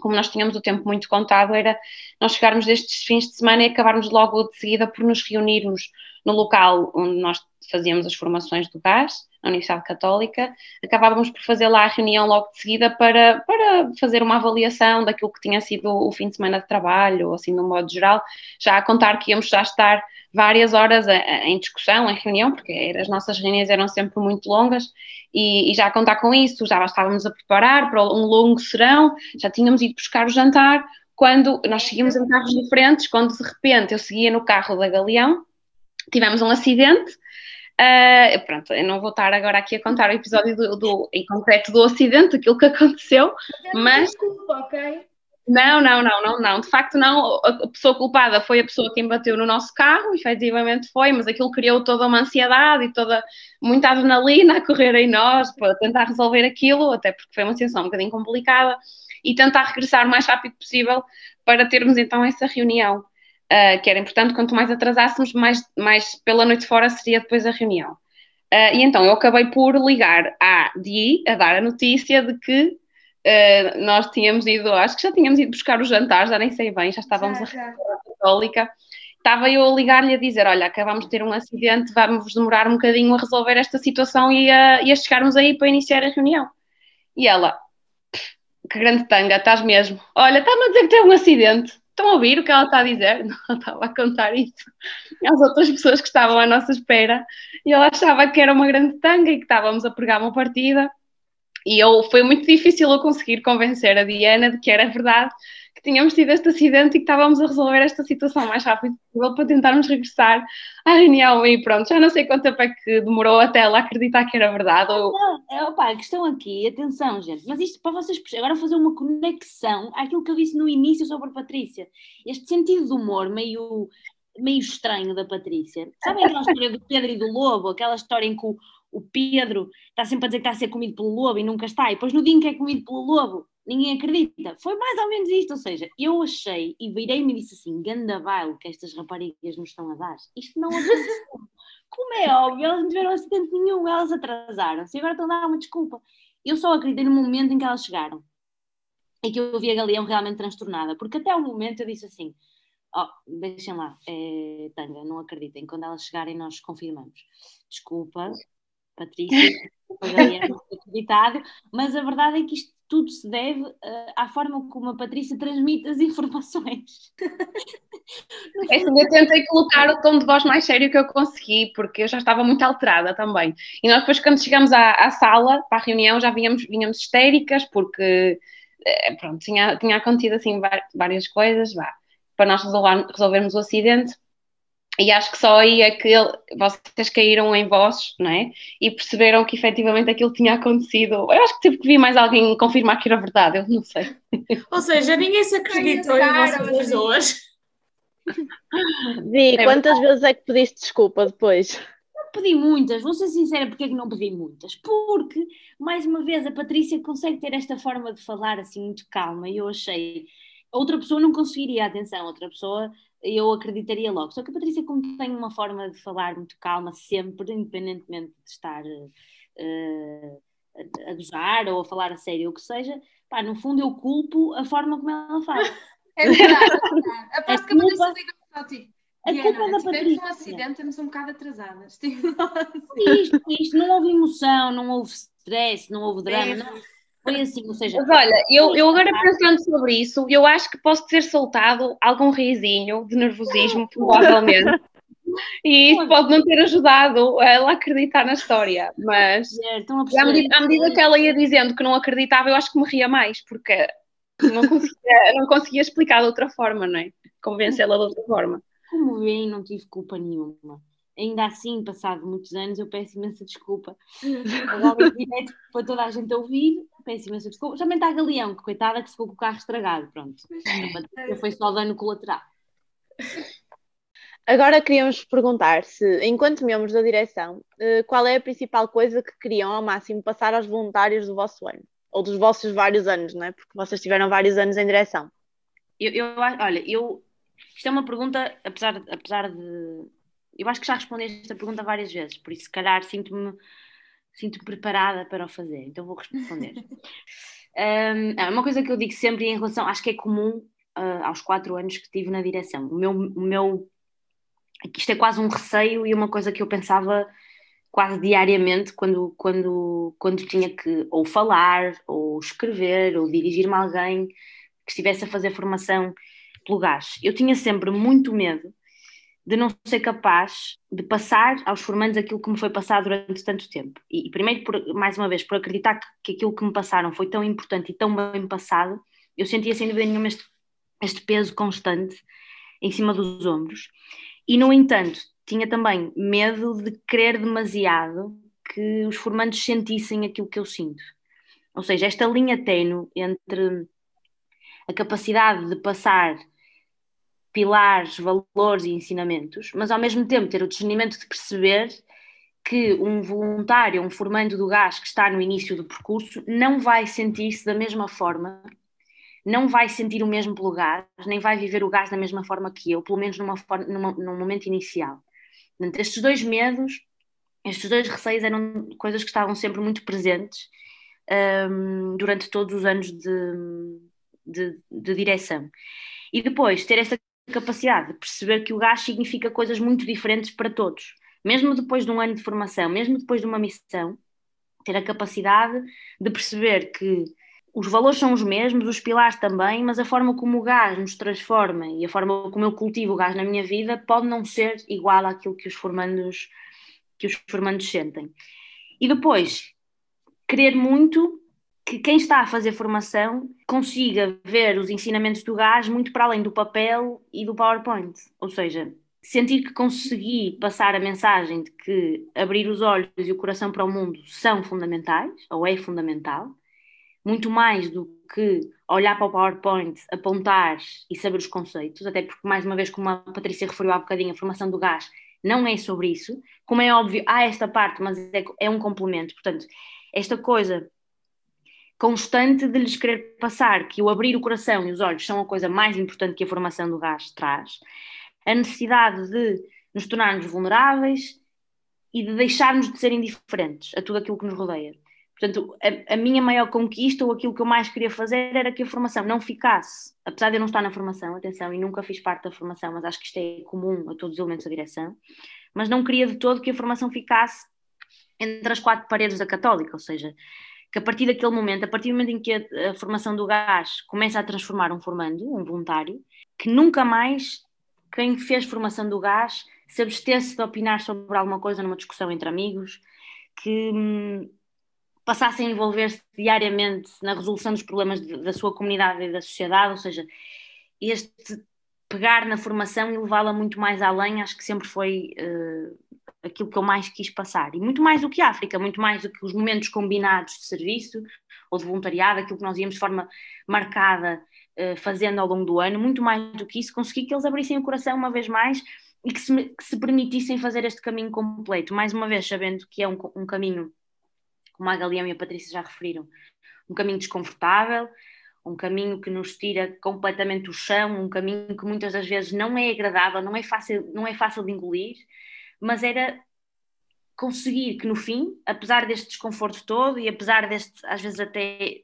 [SPEAKER 4] como nós tínhamos o tempo muito contado, era nós chegarmos destes fins de semana e acabarmos logo de seguida por nos reunirmos no local onde nós fazíamos as formações do gás na Universidade Católica, acabávamos por fazer lá a reunião logo de seguida para, para fazer uma avaliação daquilo que tinha sido o fim de semana de trabalho, assim, no modo geral, já a contar que íamos já estar várias horas em discussão, em reunião, porque as nossas reuniões eram sempre muito longas, e, e já a contar com isso, já estávamos a preparar para um longo serão, já tínhamos ido buscar o jantar, quando nós seguimos em carros diferentes, quando de repente eu seguia no carro da Galeão, tivemos um acidente, Uh, pronto, eu não vou estar agora aqui a contar o episódio do, do, em concreto do acidente, aquilo que aconteceu, mas. Desculpa, ok? Não, não, não, não, não. De facto, não. A pessoa culpada foi a pessoa que embateu no nosso carro, efetivamente foi, mas aquilo criou toda uma ansiedade e toda muita adrenalina a correr em nós para tentar resolver aquilo, até porque foi uma situação um bocadinho complicada, e tentar regressar o mais rápido possível para termos então essa reunião uh, que era importante, quanto mais atrasássemos, mais, mais pela noite fora seria depois a reunião. Uh, e então eu acabei por ligar à Di a dar a notícia de que uh, nós tínhamos ido, acho que já tínhamos ido buscar o jantar, já nem sei bem, já estávamos já, já. a Católica. Estava eu a ligar-lhe a dizer: Olha, acabamos de ter um acidente, vamos demorar um bocadinho a resolver esta situação e a, e a chegarmos aí para iniciar a reunião. E ela, que grande tanga, estás mesmo. Olha, está-me a dizer que teve um acidente. Estão a ouvir o que ela está a dizer? Não, estava a contar isso às outras pessoas que estavam à nossa espera e ela achava que era uma grande tanga e que estávamos a pregar uma partida. E eu, foi muito difícil eu conseguir convencer a Diana de que era verdade tínhamos tido este acidente e que estávamos a resolver esta situação mais rápido possível para tentarmos regressar à reunião e pronto, já não sei quanto tempo é que demorou até ela acreditar que era verdade. Ou...
[SPEAKER 3] Não, é, opa, a questão aqui, atenção gente, mas isto para vocês agora fazer uma conexão àquilo que eu disse no início sobre a Patrícia, este sentido de humor meio meio estranho da Patrícia. Sabem aquela história do Pedro e do Lobo? Aquela história em que o, o Pedro está sempre a dizer que está a ser comido pelo lobo e nunca está, e depois no dia em que é comido pelo lobo, ninguém acredita. Foi mais ou menos isto, ou seja, eu achei e virei-me e disse assim: ganda baile que estas raparigas nos estão a dar. Isto não aconteceu. Como é óbvio, elas não tiveram acidente nenhum, elas atrasaram-se e agora estão a dar uma desculpa. Eu só acreditei no momento em que elas chegaram. É que eu vi a Galeão realmente transtornada, porque até o momento eu disse assim: oh, deixem lá, é, Tanga, não acreditem, quando elas chegarem nós confirmamos. Desculpa, Patrícia, Galeão, acreditado, mas a verdade é que isto tudo se deve uh, à forma como a Patrícia transmite as informações.
[SPEAKER 4] É assim, eu tentei colocar o tom de voz mais sério que eu consegui, porque eu já estava muito alterada também. E nós depois, quando chegamos à, à sala, para a reunião, já vínhamos, vínhamos histéricas, porque, eh, pronto, tinha, tinha acontecido assim várias coisas, vá, para nós resolver, resolvermos o acidente. E acho que só aí é que ele, vocês caíram em vozes, não é? E perceberam que efetivamente aquilo tinha acontecido. Eu acho que teve que vir mais alguém confirmar que era verdade, eu não sei.
[SPEAKER 2] Ou seja, ninguém se acreditou em vocês pessoas.
[SPEAKER 1] Di, é quantas vezes é que pediste desculpa depois?
[SPEAKER 3] Não pedi muitas, vou ser sincera, porque é que não pedi muitas? Porque, mais uma vez, a Patrícia consegue ter esta forma de falar assim muito calma e eu achei. Outra pessoa não conseguiria, atenção, outra pessoa eu acreditaria logo. Só que a Patrícia, como tem uma forma de falar muito calma, sempre, independentemente de estar uh, a, gozar ou a falar a sério, ou o que seja, pá, no fundo eu culpo a forma como ela fala.
[SPEAKER 2] É verdade, é Aposto que a Patrícia liga para ti.
[SPEAKER 3] A Diana, culpa da Patrícia.
[SPEAKER 2] Tivemos um acidente, estamos um bocado atrasadas.
[SPEAKER 3] Isto, isto, não houve emoção, não houve stress, não houve drama, não foi assim, ou seja.
[SPEAKER 4] Mas olha, eu, eu agora pensando sobre isso, eu acho que posso ter soltado algum risinho de nervosismo, provavelmente. E isso pode não ter ajudado ela a acreditar na história, mas à medida, à medida que ela ia dizendo que não acreditava, eu acho que me ria mais, porque não conseguia, não conseguia explicar de outra forma, não é? Convencê-la de outra forma.
[SPEAKER 3] Como vem, não tive culpa nenhuma ainda assim, passado muitos anos, eu peço imensa desculpa. Agora direto para toda a gente ouvir, peço imensa desculpa. Também está a Galeão, que coitada que se ficou com o carro estragado, pronto. Foi só dano colateral.
[SPEAKER 1] Agora queríamos perguntar se, enquanto membros da direção, eh, qual é a principal coisa que queriam ao máximo passar aos voluntários do vosso ano? Ou dos vossos vários anos, não é? Porque vocês tiveram vários anos em direção.
[SPEAKER 3] Eu, eu olha, eu, isto é uma pergunta, apesar, apesar de eu acho que já respondi esta pergunta várias vezes, por isso, se calhar, sinto-me sinto preparada para o fazer, então vou responder. um, é uma coisa que eu digo sempre em relação, acho que é comum uh, aos quatro anos que tive na direção. O meu, o meu, isto é quase um receio e uma coisa que eu pensava quase diariamente quando, quando, quando tinha que ou falar, ou escrever, ou dirigir-me a alguém que estivesse a fazer formação pelo gás. Eu tinha sempre muito medo de não ser capaz de passar aos formandos aquilo que me foi passado durante tanto tempo. E, primeiro, por, mais uma vez, por acreditar que, que, aquilo que me passaram foi tão importante e tão bem passado, eu sentia sem dúvida nenhuma este, este peso constante em cima dos ombros. E, no entanto, tinha também medo de querer demasiado que os formandos sentissem aquilo que eu sinto. Ou seja, esta linha tênue entre a capacidade de passar pilares, valores e ensinamentos, mas ao mesmo tempo ter o discernimento de perceber que um voluntário, um formando do gás que está no início do percurso, não vai sentir-se da mesma forma, não vai sentir o mesmo pelo gás, nem vai viver o gás da mesma forma que eu, pelo menos numa, numa, num momento inicial. Estes dois medos, estes dois receios eram coisas que estavam sempre muito presentes um, durante todos os anos de, de, de direção. E depois, ter esta capacidade de perceber que o gás significa coisas muito diferentes para todos. Mesmo depois de um ano de formação, mesmo depois de uma missão, ter a capacidade de perceber que os valores são os mesmos, os pilares também, mas a forma como o gás nos transforma e a forma como eu cultivo o gás na minha vida pode não ser igual àquilo que os formandos, que os formandos sentem. E depois, querer muito que quem está a fazer formação consiga ver os ensinamentos do gás muito para além do papel e do PowerPoint. Ou seja, sentir que consegui passar a mensagem de que abrir os olhos e o coração para o mundo são fundamentais, ou é fundamental, muito mais do que olhar para o PowerPoint, apontar e saber os conceitos, até porque, mais uma vez, como a Patrícia referiu há bocadinho, a formação do gás não é sobre isso. Como é óbvio, há esta parte, mas é, é um complemento. Portanto, esta coisa constante de lhes querer passar que o abrir o coração e os olhos são a coisa mais importante que a formação do gás traz, a necessidade de nos tornarmos vulneráveis e de deixarmos de ser indiferentes a tudo aquilo que nos rodeia. Portanto, a, a, minha maior conquista ou aquilo que eu mais queria fazer era que a formação não ficasse, apesar de eu não estar na formação, atenção, e nunca fiz parte da formação, mas acho que isto é comum a todos os elementos da direção, mas não queria de todo que a formação ficasse entre as quatro paredes da Católica, ou seja, que a partir daquele momento, a partir do momento em que a, a formação do gás começa a transformar um formando, um voluntário, que nunca mais quem fez formação do gás se abstesse de opinar sobre alguma coisa numa discussão entre amigos, que hum, passassem a envolver-se diariamente na resolução dos problemas de, da sua comunidade e da sociedade, ou seja, este pegar na formação e levá-la muito mais além, acho que sempre foi uh, aquilo que eu mais quis passar. E muito mais do que África, muito mais do que os momentos combinados de serviço ou de voluntariado, aquilo que nós íamos de forma marcada uh, fazendo ao longo do ano, muito mais do que isso, consegui que eles abrissem o coração uma vez mais e que se, que se permitissem fazer este caminho completo, mais uma vez sabendo que é um, um caminho, como a Galeão e a Patrícia já referiram, um caminho desconfortável, um caminho que nos tira completamente o chão, um caminho que muitas das vezes não é agradável, não é fácil, não é fácil de engolir, mas era conseguir que no fim, apesar deste desconforto todo e apesar deste, às vezes até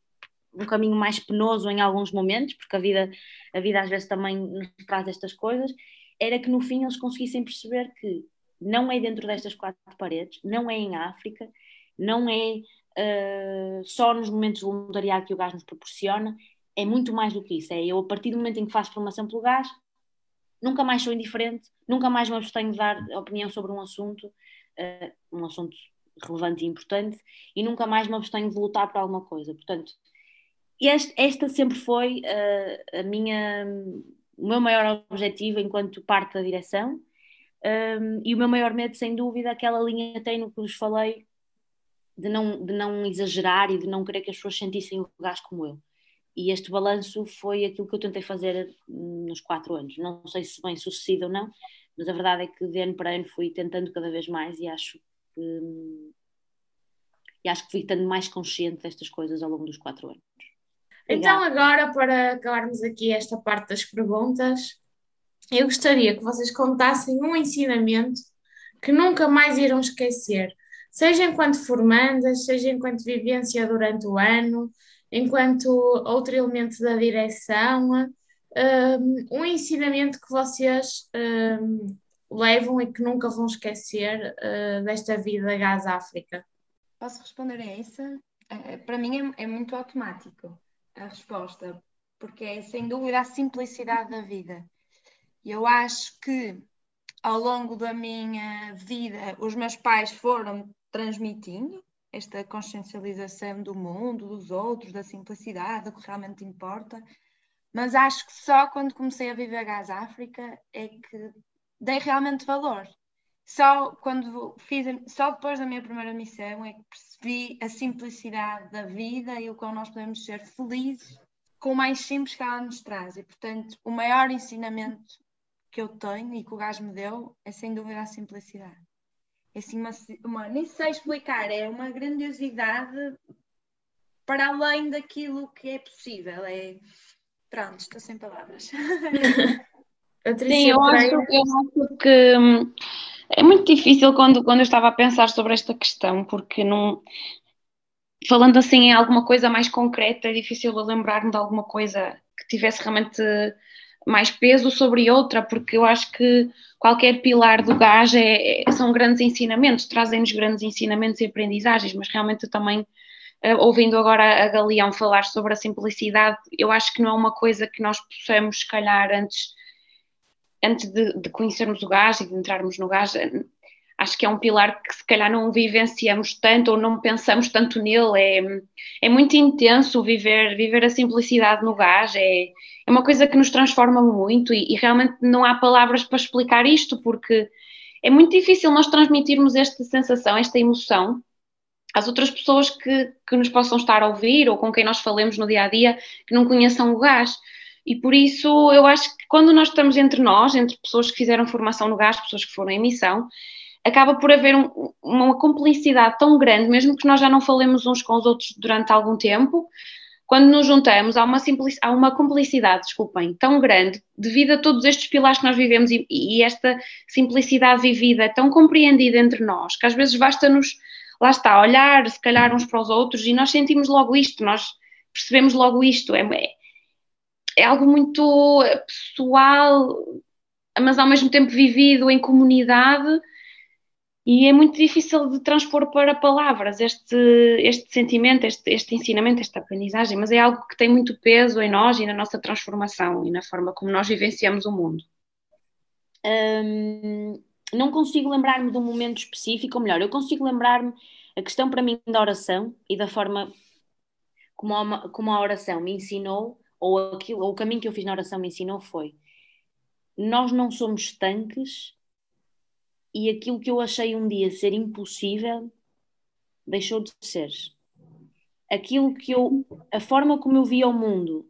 [SPEAKER 3] um caminho mais penoso em alguns momentos, porque a vida, a vida às vezes também nos traz estas coisas, era que no fim eles conseguissem perceber que não é dentro destas quatro paredes, não é em África, não é uh, só nos momentos de voluntariado que o gás nos proporciona, é muito mais do que isso. É eu, a partir do momento em que faço formação pelo gás, nunca mais sou indiferente, nunca mais me abstenho de dar opinião sobre um assunto, uh, um assunto relevante e importante, e nunca mais me abstenho de lutar por alguma coisa. Portanto, este, esta sempre foi uh, a minha, o meu maior objetivo enquanto parte da direção. Um, e o meu maior medo, sem dúvida, aquela linha no que vos falei de não, de não exagerar e de não querer que as pessoas sentissem o gás como eu. E este balanço foi aquilo que eu tentei fazer nos quatro anos. Não sei se bem sucedido ou não, mas a verdade é que de ano para ano fui tentando cada vez mais e acho que, e acho que fui estando mais consciente destas coisas ao longo dos quatro anos.
[SPEAKER 5] Então, agora, para acabarmos aqui esta parte das perguntas, eu gostaria que vocês contassem um ensinamento que nunca mais irão esquecer, seja enquanto formandas, seja enquanto vivência durante o ano, enquanto outro elemento da direção, um, um ensinamento que vocês um, levam e que nunca vão esquecer uh, desta vida Gás África?
[SPEAKER 2] Posso responder a isso? Uh, para mim é, é muito automático a resposta, porque é sem dúvida a simplicidade da vida. Eu acho que ao longo da minha vida os meus pais foram transmitindo esta consciencialização do mundo, dos outros, da simplicidade, do que realmente importa. Mas acho que só quando comecei a viver Gás África é que dei realmente valor. Só quando fiz, só depois da minha primeira missão é que percebi a simplicidade da vida e o qual nós podemos ser felizes com o mais simples que ela nos traz. E portanto, o maior ensinamento que eu tenho e que o gás me deu é sem dúvida a simplicidade assim uma, uma, nem sei explicar, é uma grandiosidade para além daquilo que é possível. É pronto, estou sem palavras.
[SPEAKER 4] Sim, eu acho, eu acho que hum, é muito difícil quando, quando eu estava a pensar sobre esta questão, porque não falando assim em alguma coisa mais concreta, é difícil eu lembrar-me de alguma coisa que tivesse realmente mais peso sobre outra, porque eu acho que qualquer pilar do gás é, é, são grandes ensinamentos, trazem-nos grandes ensinamentos e aprendizagens, mas realmente também, uh, ouvindo agora a Galeão falar sobre a simplicidade, eu acho que não é uma coisa que nós possamos, se calhar, antes, antes de, de conhecermos o gás e de entrarmos no gás, acho que é um pilar que se calhar não vivenciamos tanto ou não pensamos tanto nele. É, é muito intenso viver, viver a simplicidade no gás, é, é uma coisa que nos transforma muito e, e, realmente não há palavras para explicar isto, porque é muito difícil nós transmitirmos esta sensação, esta emoção às outras pessoas que, que nos possam estar a ouvir ou com quem nós falemos no dia a dia que não conheçam o gás. E por isso eu acho que quando nós estamos entre nós, entre pessoas que fizeram formação no gás, pessoas que foram em missão, acaba por haver um, uma cumplicidade tão grande, mesmo que nós já não falemos uns com os outros durante algum tempo, quando nos juntamos, há uma, há uma cumplicidade, desculpem, tão grande, devido a todos estes pilares que nós vivemos e, e esta simplicidade vivida, tão compreendida entre nós, que às vezes basta-nos, lá está, olhar se calhar uns para os outros e nós sentimos logo isto, nós percebemos logo isto, é, é algo muito pessoal, mas ao mesmo tempo vivido em comunidade e é muito difícil de transpor para palavras este, este sentimento, este, este ensinamento, esta aprendizagem, mas é algo que tem muito peso em nós e na nossa transformação e na forma como nós vivenciamos o mundo.
[SPEAKER 3] não consigo lembrar-me de um momento específico, ou melhor, eu consigo lembrar-me a questão para mim da oração e da forma como a, como a oração me ensinou, ou, aquilo, ou o caminho que eu fiz na oração me ensinou foi nós não somos tanques e aquilo que eu achei um dia ser impossível deixou de ser. Aquilo que eu, a forma como eu via o mundo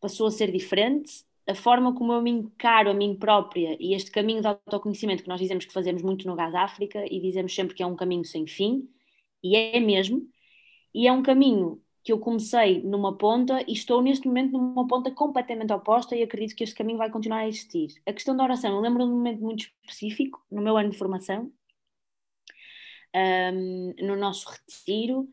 [SPEAKER 3] passou a ser diferente, a forma como eu me encaro a mim própria e este caminho de autoconhecimento que nós dizemos que fazemos muito no Gás África e dizemos sempre que é um caminho sem fim, e é mesmo, e é um caminho que eu comecei numa ponta e estou neste momento numa ponta completamente oposta e acredito que este caminho vai continuar a existir. A questão da oração, eu lembro de um momento muito específico, no meu ano de formação, um, no nosso retiro,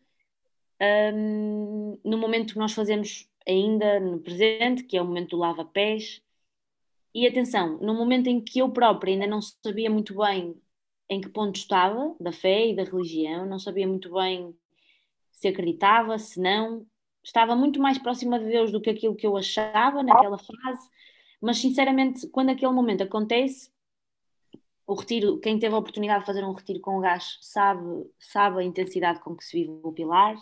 [SPEAKER 3] um, no momento que nós fazemos ainda no presente, que é o momento do lava-pés, e atenção, no momento em que eu própria ainda não sabia muito bem em que ponto estava, da fé e da religião, não sabia muito bem se acreditava, se não. Estava muito mais próxima de Deus do que aquilo que eu achava naquela fase, mas sinceramente, quando aquele momento acontece, o retiro, quem teve a oportunidade de fazer um retiro com o gás sabe, sabe a intensidade com que se vive o pilar,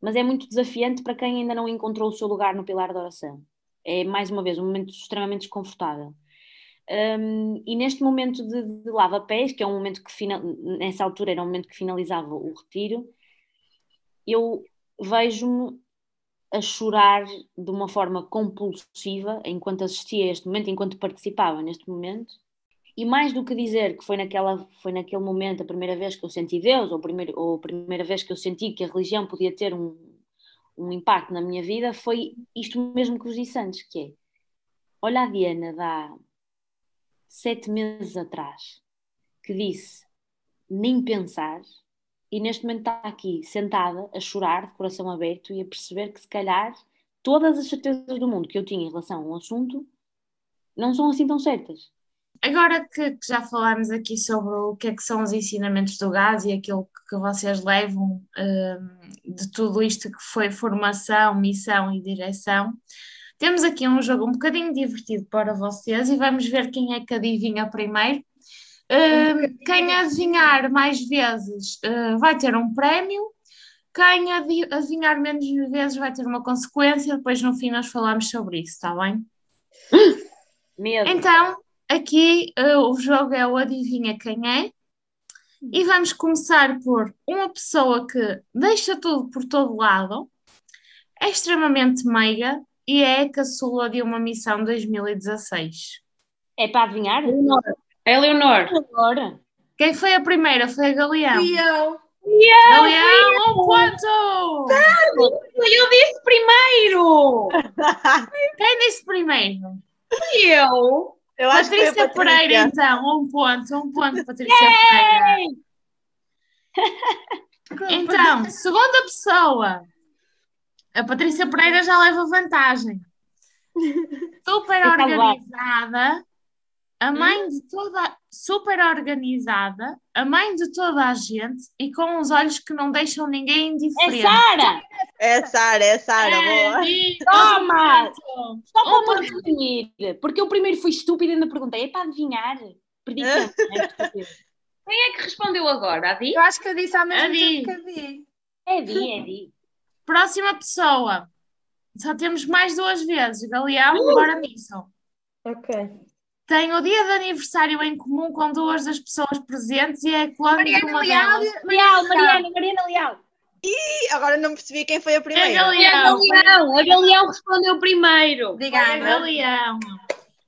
[SPEAKER 3] mas é muito desafiante para quem ainda não encontrou o seu lugar no pilar da oração. É, mais uma vez, um momento extremamente desconfortável. Um, e neste momento de, de lava-pés, que é um momento que, final, nessa altura era um momento que finalizava o retiro, eu vejo-me a chorar de uma forma compulsiva enquanto assistia a este momento, enquanto participava neste momento. E mais do que dizer que foi, naquela, foi naquele momento a primeira vez que eu senti Deus, ou, primeiro, ou a primeira vez que eu senti que a religião podia ter um, um impacto na minha vida, foi isto mesmo que vos disse antes, que é, olha a Diana há sete meses atrás, que disse, nem pensar, e neste momento está aqui sentada a chorar de coração aberto e a perceber que se calhar todas as certezas do mundo que eu tinha em relação a um assunto não são assim tão certas.
[SPEAKER 5] Agora que, que já falámos aqui sobre o que é que são os ensinamentos do gás e aquilo que vocês levam um, de tudo isto que foi formação, missão e direção, temos aqui um jogo um bocadinho divertido para vocês e vamos ver quem é que adivinha primeiro Uh, quem adivinhar mais vezes uh, vai ter um prémio, quem adivinhar menos vezes vai ter uma consequência. Depois, no fim, nós falamos sobre isso, está bem? Medo. Então, aqui uh, o jogo é o Adivinha Quem É. E vamos começar por uma pessoa que deixa tudo por todo lado, é extremamente meiga e é caçula de uma missão 2016.
[SPEAKER 3] É para adivinhar?
[SPEAKER 4] Eleonor.
[SPEAKER 3] Agora.
[SPEAKER 5] Quem foi a primeira? Foi a Galeão.
[SPEAKER 2] Eu.
[SPEAKER 5] Galeão, um ponto!
[SPEAKER 4] Eu disse primeiro!
[SPEAKER 5] Quem disse primeiro?
[SPEAKER 4] Fui eu.
[SPEAKER 1] Eu acho
[SPEAKER 5] Patrícia,
[SPEAKER 1] que foi a Patrícia
[SPEAKER 5] Pereira, então, um ponto, um ponto, Patrícia Pereira. Então, segunda pessoa. A Patrícia Pereira já leva vantagem. Super organizada, a mãe de toda, super organizada, a mãe de toda a gente e com os olhos que não deixam ninguém indiferente.
[SPEAKER 3] É Sara!
[SPEAKER 1] É Sara, é Sara, boa.
[SPEAKER 3] Toma! Só para me resumir, porque eu primeiro fui estúpida e ainda perguntei, é para adivinhar? Perdi tempo, né?
[SPEAKER 4] Quem é que respondeu agora? A Di?
[SPEAKER 2] Eu acho que eu disse ao mesmo
[SPEAKER 5] Adi.
[SPEAKER 2] tempo que a Di.
[SPEAKER 3] É Di, é Di.
[SPEAKER 5] Próxima pessoa. Só temos mais duas vezes. Galeão, bora nisso.
[SPEAKER 1] Ok.
[SPEAKER 5] Tem o dia de aniversário em comum com duas das pessoas presentes e é clone de
[SPEAKER 2] Mariana
[SPEAKER 5] uma
[SPEAKER 2] Leal.
[SPEAKER 5] delas.
[SPEAKER 3] Leal, Mariana, Mariana Leal.
[SPEAKER 1] Ih, agora não percebi quem foi a
[SPEAKER 5] É
[SPEAKER 1] primeira.
[SPEAKER 5] Galeão.
[SPEAKER 4] Galeão. A Galeão respondeu primeiro.
[SPEAKER 2] Obrigada.
[SPEAKER 5] Galeão.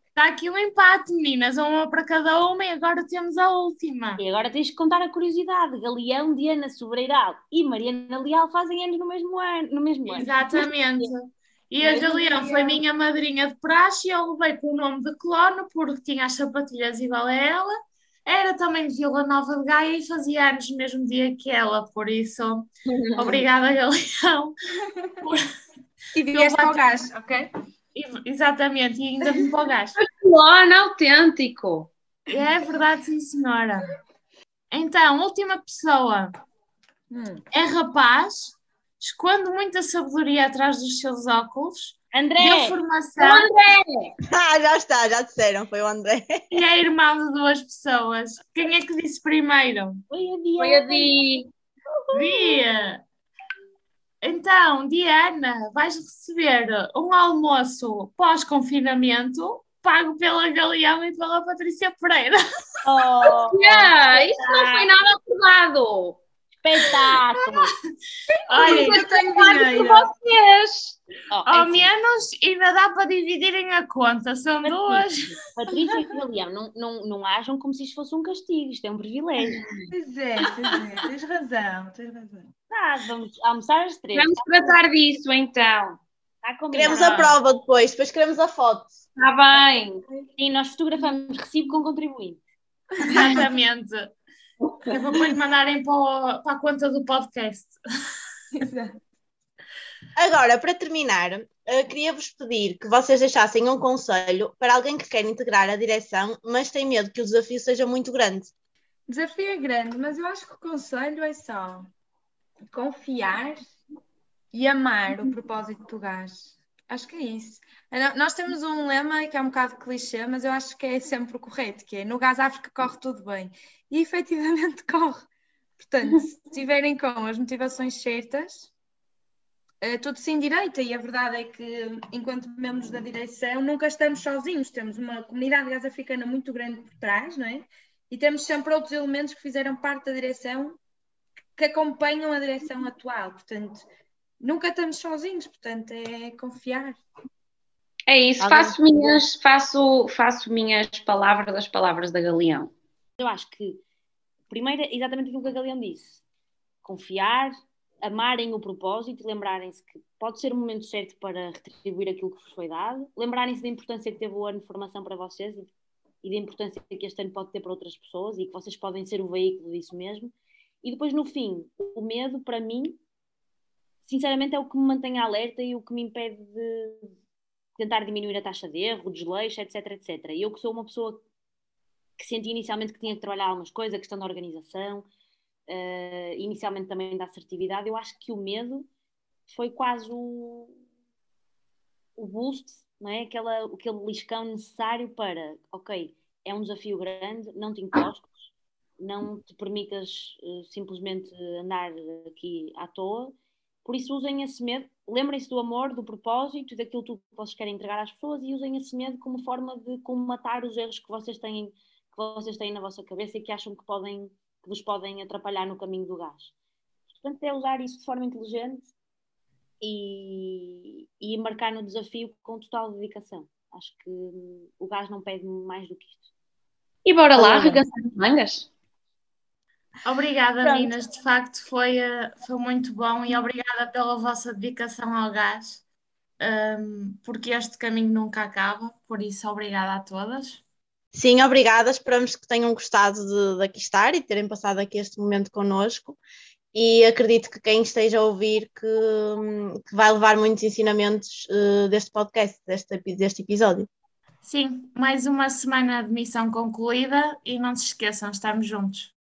[SPEAKER 5] Está aqui um empate, meninas. Uma para cada uma e agora temos a última.
[SPEAKER 3] E agora tens que contar a curiosidade. Galeão, Diana Sobreiral e Mariana Leal fazem anos no mesmo ano. No mesmo ano.
[SPEAKER 5] Exatamente. E a Galeão foi minha madrinha de praxe e eu levei com o nome de clone porque tinha as sapatilhas igual a ela. Era também de Vila Nova de Gaia e fazia anos no mesmo dia que ela, por isso, obrigada, Galeão.
[SPEAKER 2] E vieste para o gás, ok?
[SPEAKER 5] E- Exatamente, e ainda me empolgaste.
[SPEAKER 4] Clone autêntico.
[SPEAKER 5] É verdade, sim, senhora. Então, última pessoa
[SPEAKER 2] Hum.
[SPEAKER 5] é rapaz, esconde muita sabedoria atrás dos seus óculos.
[SPEAKER 3] André!
[SPEAKER 5] Deu formação. André!
[SPEAKER 1] Ah, já está, já disseram, foi o André.
[SPEAKER 5] E é irmão de duas pessoas. Quem é que disse primeiro?
[SPEAKER 3] Foi a Diana.
[SPEAKER 4] Foi a Di.
[SPEAKER 5] Dia! Então, Diana, vais receber um almoço pós-confinamento pago pela Galeão e pela Patrícia Pereira.
[SPEAKER 3] Oh,
[SPEAKER 4] Yeah, isso não foi nada acordado.
[SPEAKER 3] Espetáculo!
[SPEAKER 5] Olha,
[SPEAKER 2] eu tenho dinheiro.
[SPEAKER 4] vocês.
[SPEAKER 3] Oh, é
[SPEAKER 5] ao
[SPEAKER 3] assim,
[SPEAKER 5] menos ainda dá para dividirem a conta, são duas.
[SPEAKER 3] Patrícia, Patrícia e Galeão, não, não, não ajam como se isto fosse um castigo, isto é um privilégio.
[SPEAKER 2] Pois é, pois é, tens razão, tens razão.
[SPEAKER 3] Tá, vamos almoçar às três.
[SPEAKER 4] Vamos tratar disso então.
[SPEAKER 3] Combinado.
[SPEAKER 1] Queremos a prova depois, depois queremos a foto.
[SPEAKER 4] Está bem.
[SPEAKER 3] Sim, nós fotografamos recibo com contribuinte.
[SPEAKER 5] Exatamente. É para depois mandarem para, o- para a conta do podcast.
[SPEAKER 2] Exato.
[SPEAKER 1] Agora, para terminar, eh, queria-vos pedir que vocês deixassem um conselho para alguém que quer integrar a direção, mas tem medo que o desafio seja muito grande.
[SPEAKER 2] O desafio é grande, mas eu acho que o conselho é só confiar e amar o propósito do gás. Acho que é isso. Eh, Nós temos um lema que é um bocado clichê, mas eu acho que é sempre o correto, que é no gás África corre tudo bem. E efetivamente corre. Portanto, se estiverem com as motivações certas, eh, tudo se endireita. E a verdade é que, enquanto membros da direção, nunca estamos sozinhos. Temos uma comunidade gás africana muito grande por trás, não é? E temos sempre outros elementos que fizeram parte da direção que acompanham a direção atual. Portanto, nunca estamos sozinhos. Portanto, é confiar.
[SPEAKER 4] É isso, faço minhas, faço, faço minhas palavras das palavras da Galeão.
[SPEAKER 3] Eu acho que, primeiro, exatamente aquilo que a Galeão disse: confiar, amarem o propósito lembrarem-se que pode ser o momento certo para retribuir aquilo que vos foi dado, lembrarem-se da importância que teve o ano de formação para vocês e, da importância que este ano pode ter para outras pessoas e que vocês podem ser o veículo disso mesmo. E depois, no fim, o medo, para mim, sinceramente, é o que me mantém alerta e o que me impede de tentar diminuir a taxa de erro, o desleixo, etc, etc. E eu que sou uma pessoa que senti inicialmente que tinha que trabalhar algumas coisas, a questão da organização, eh, inicialmente também da assertividade, eu acho que o medo foi quase o, o boost, não é? Aquela, aquele liscão necessário para, ok, é um desafio grande, não te encostes, não te permitas eh, simplesmente andar aqui à toa, por isso usem esse medo, lembrem-se do amor, do propósito daquilo que vocês querem entregar às pessoas e usem esse medo como forma de comatar os erros que vocês têm que vocês têm na vossa cabeça e que acham que podem que vos podem atrapalhar no caminho do gás. Portanto, é usar isso de forma inteligente e, e embarcar no desafio com total dedicação. Acho que hum, o gás não pede mais do que isto.
[SPEAKER 4] E bora lá, arregaçar as mangas.
[SPEAKER 5] Obrigada,
[SPEAKER 1] Pronto.
[SPEAKER 5] meninas. De facto, foi, eh, foi muito bom e obrigada pela vossa dedicação ao gás, ehm, porque este caminho nunca acaba. Por isso, obrigada a todas.
[SPEAKER 1] Sim, obrigada. Esperamos que tenham gostado de, de aqui estar e terem passado aqui este momento connosco. E acredito que quem esteja a ouvir que, que vai levar muitos ensinamentos eh, deste podcast, deste, deste episódio.
[SPEAKER 5] Sim, mais uma semana de missão concluída e não se esqueçam, estamos juntos.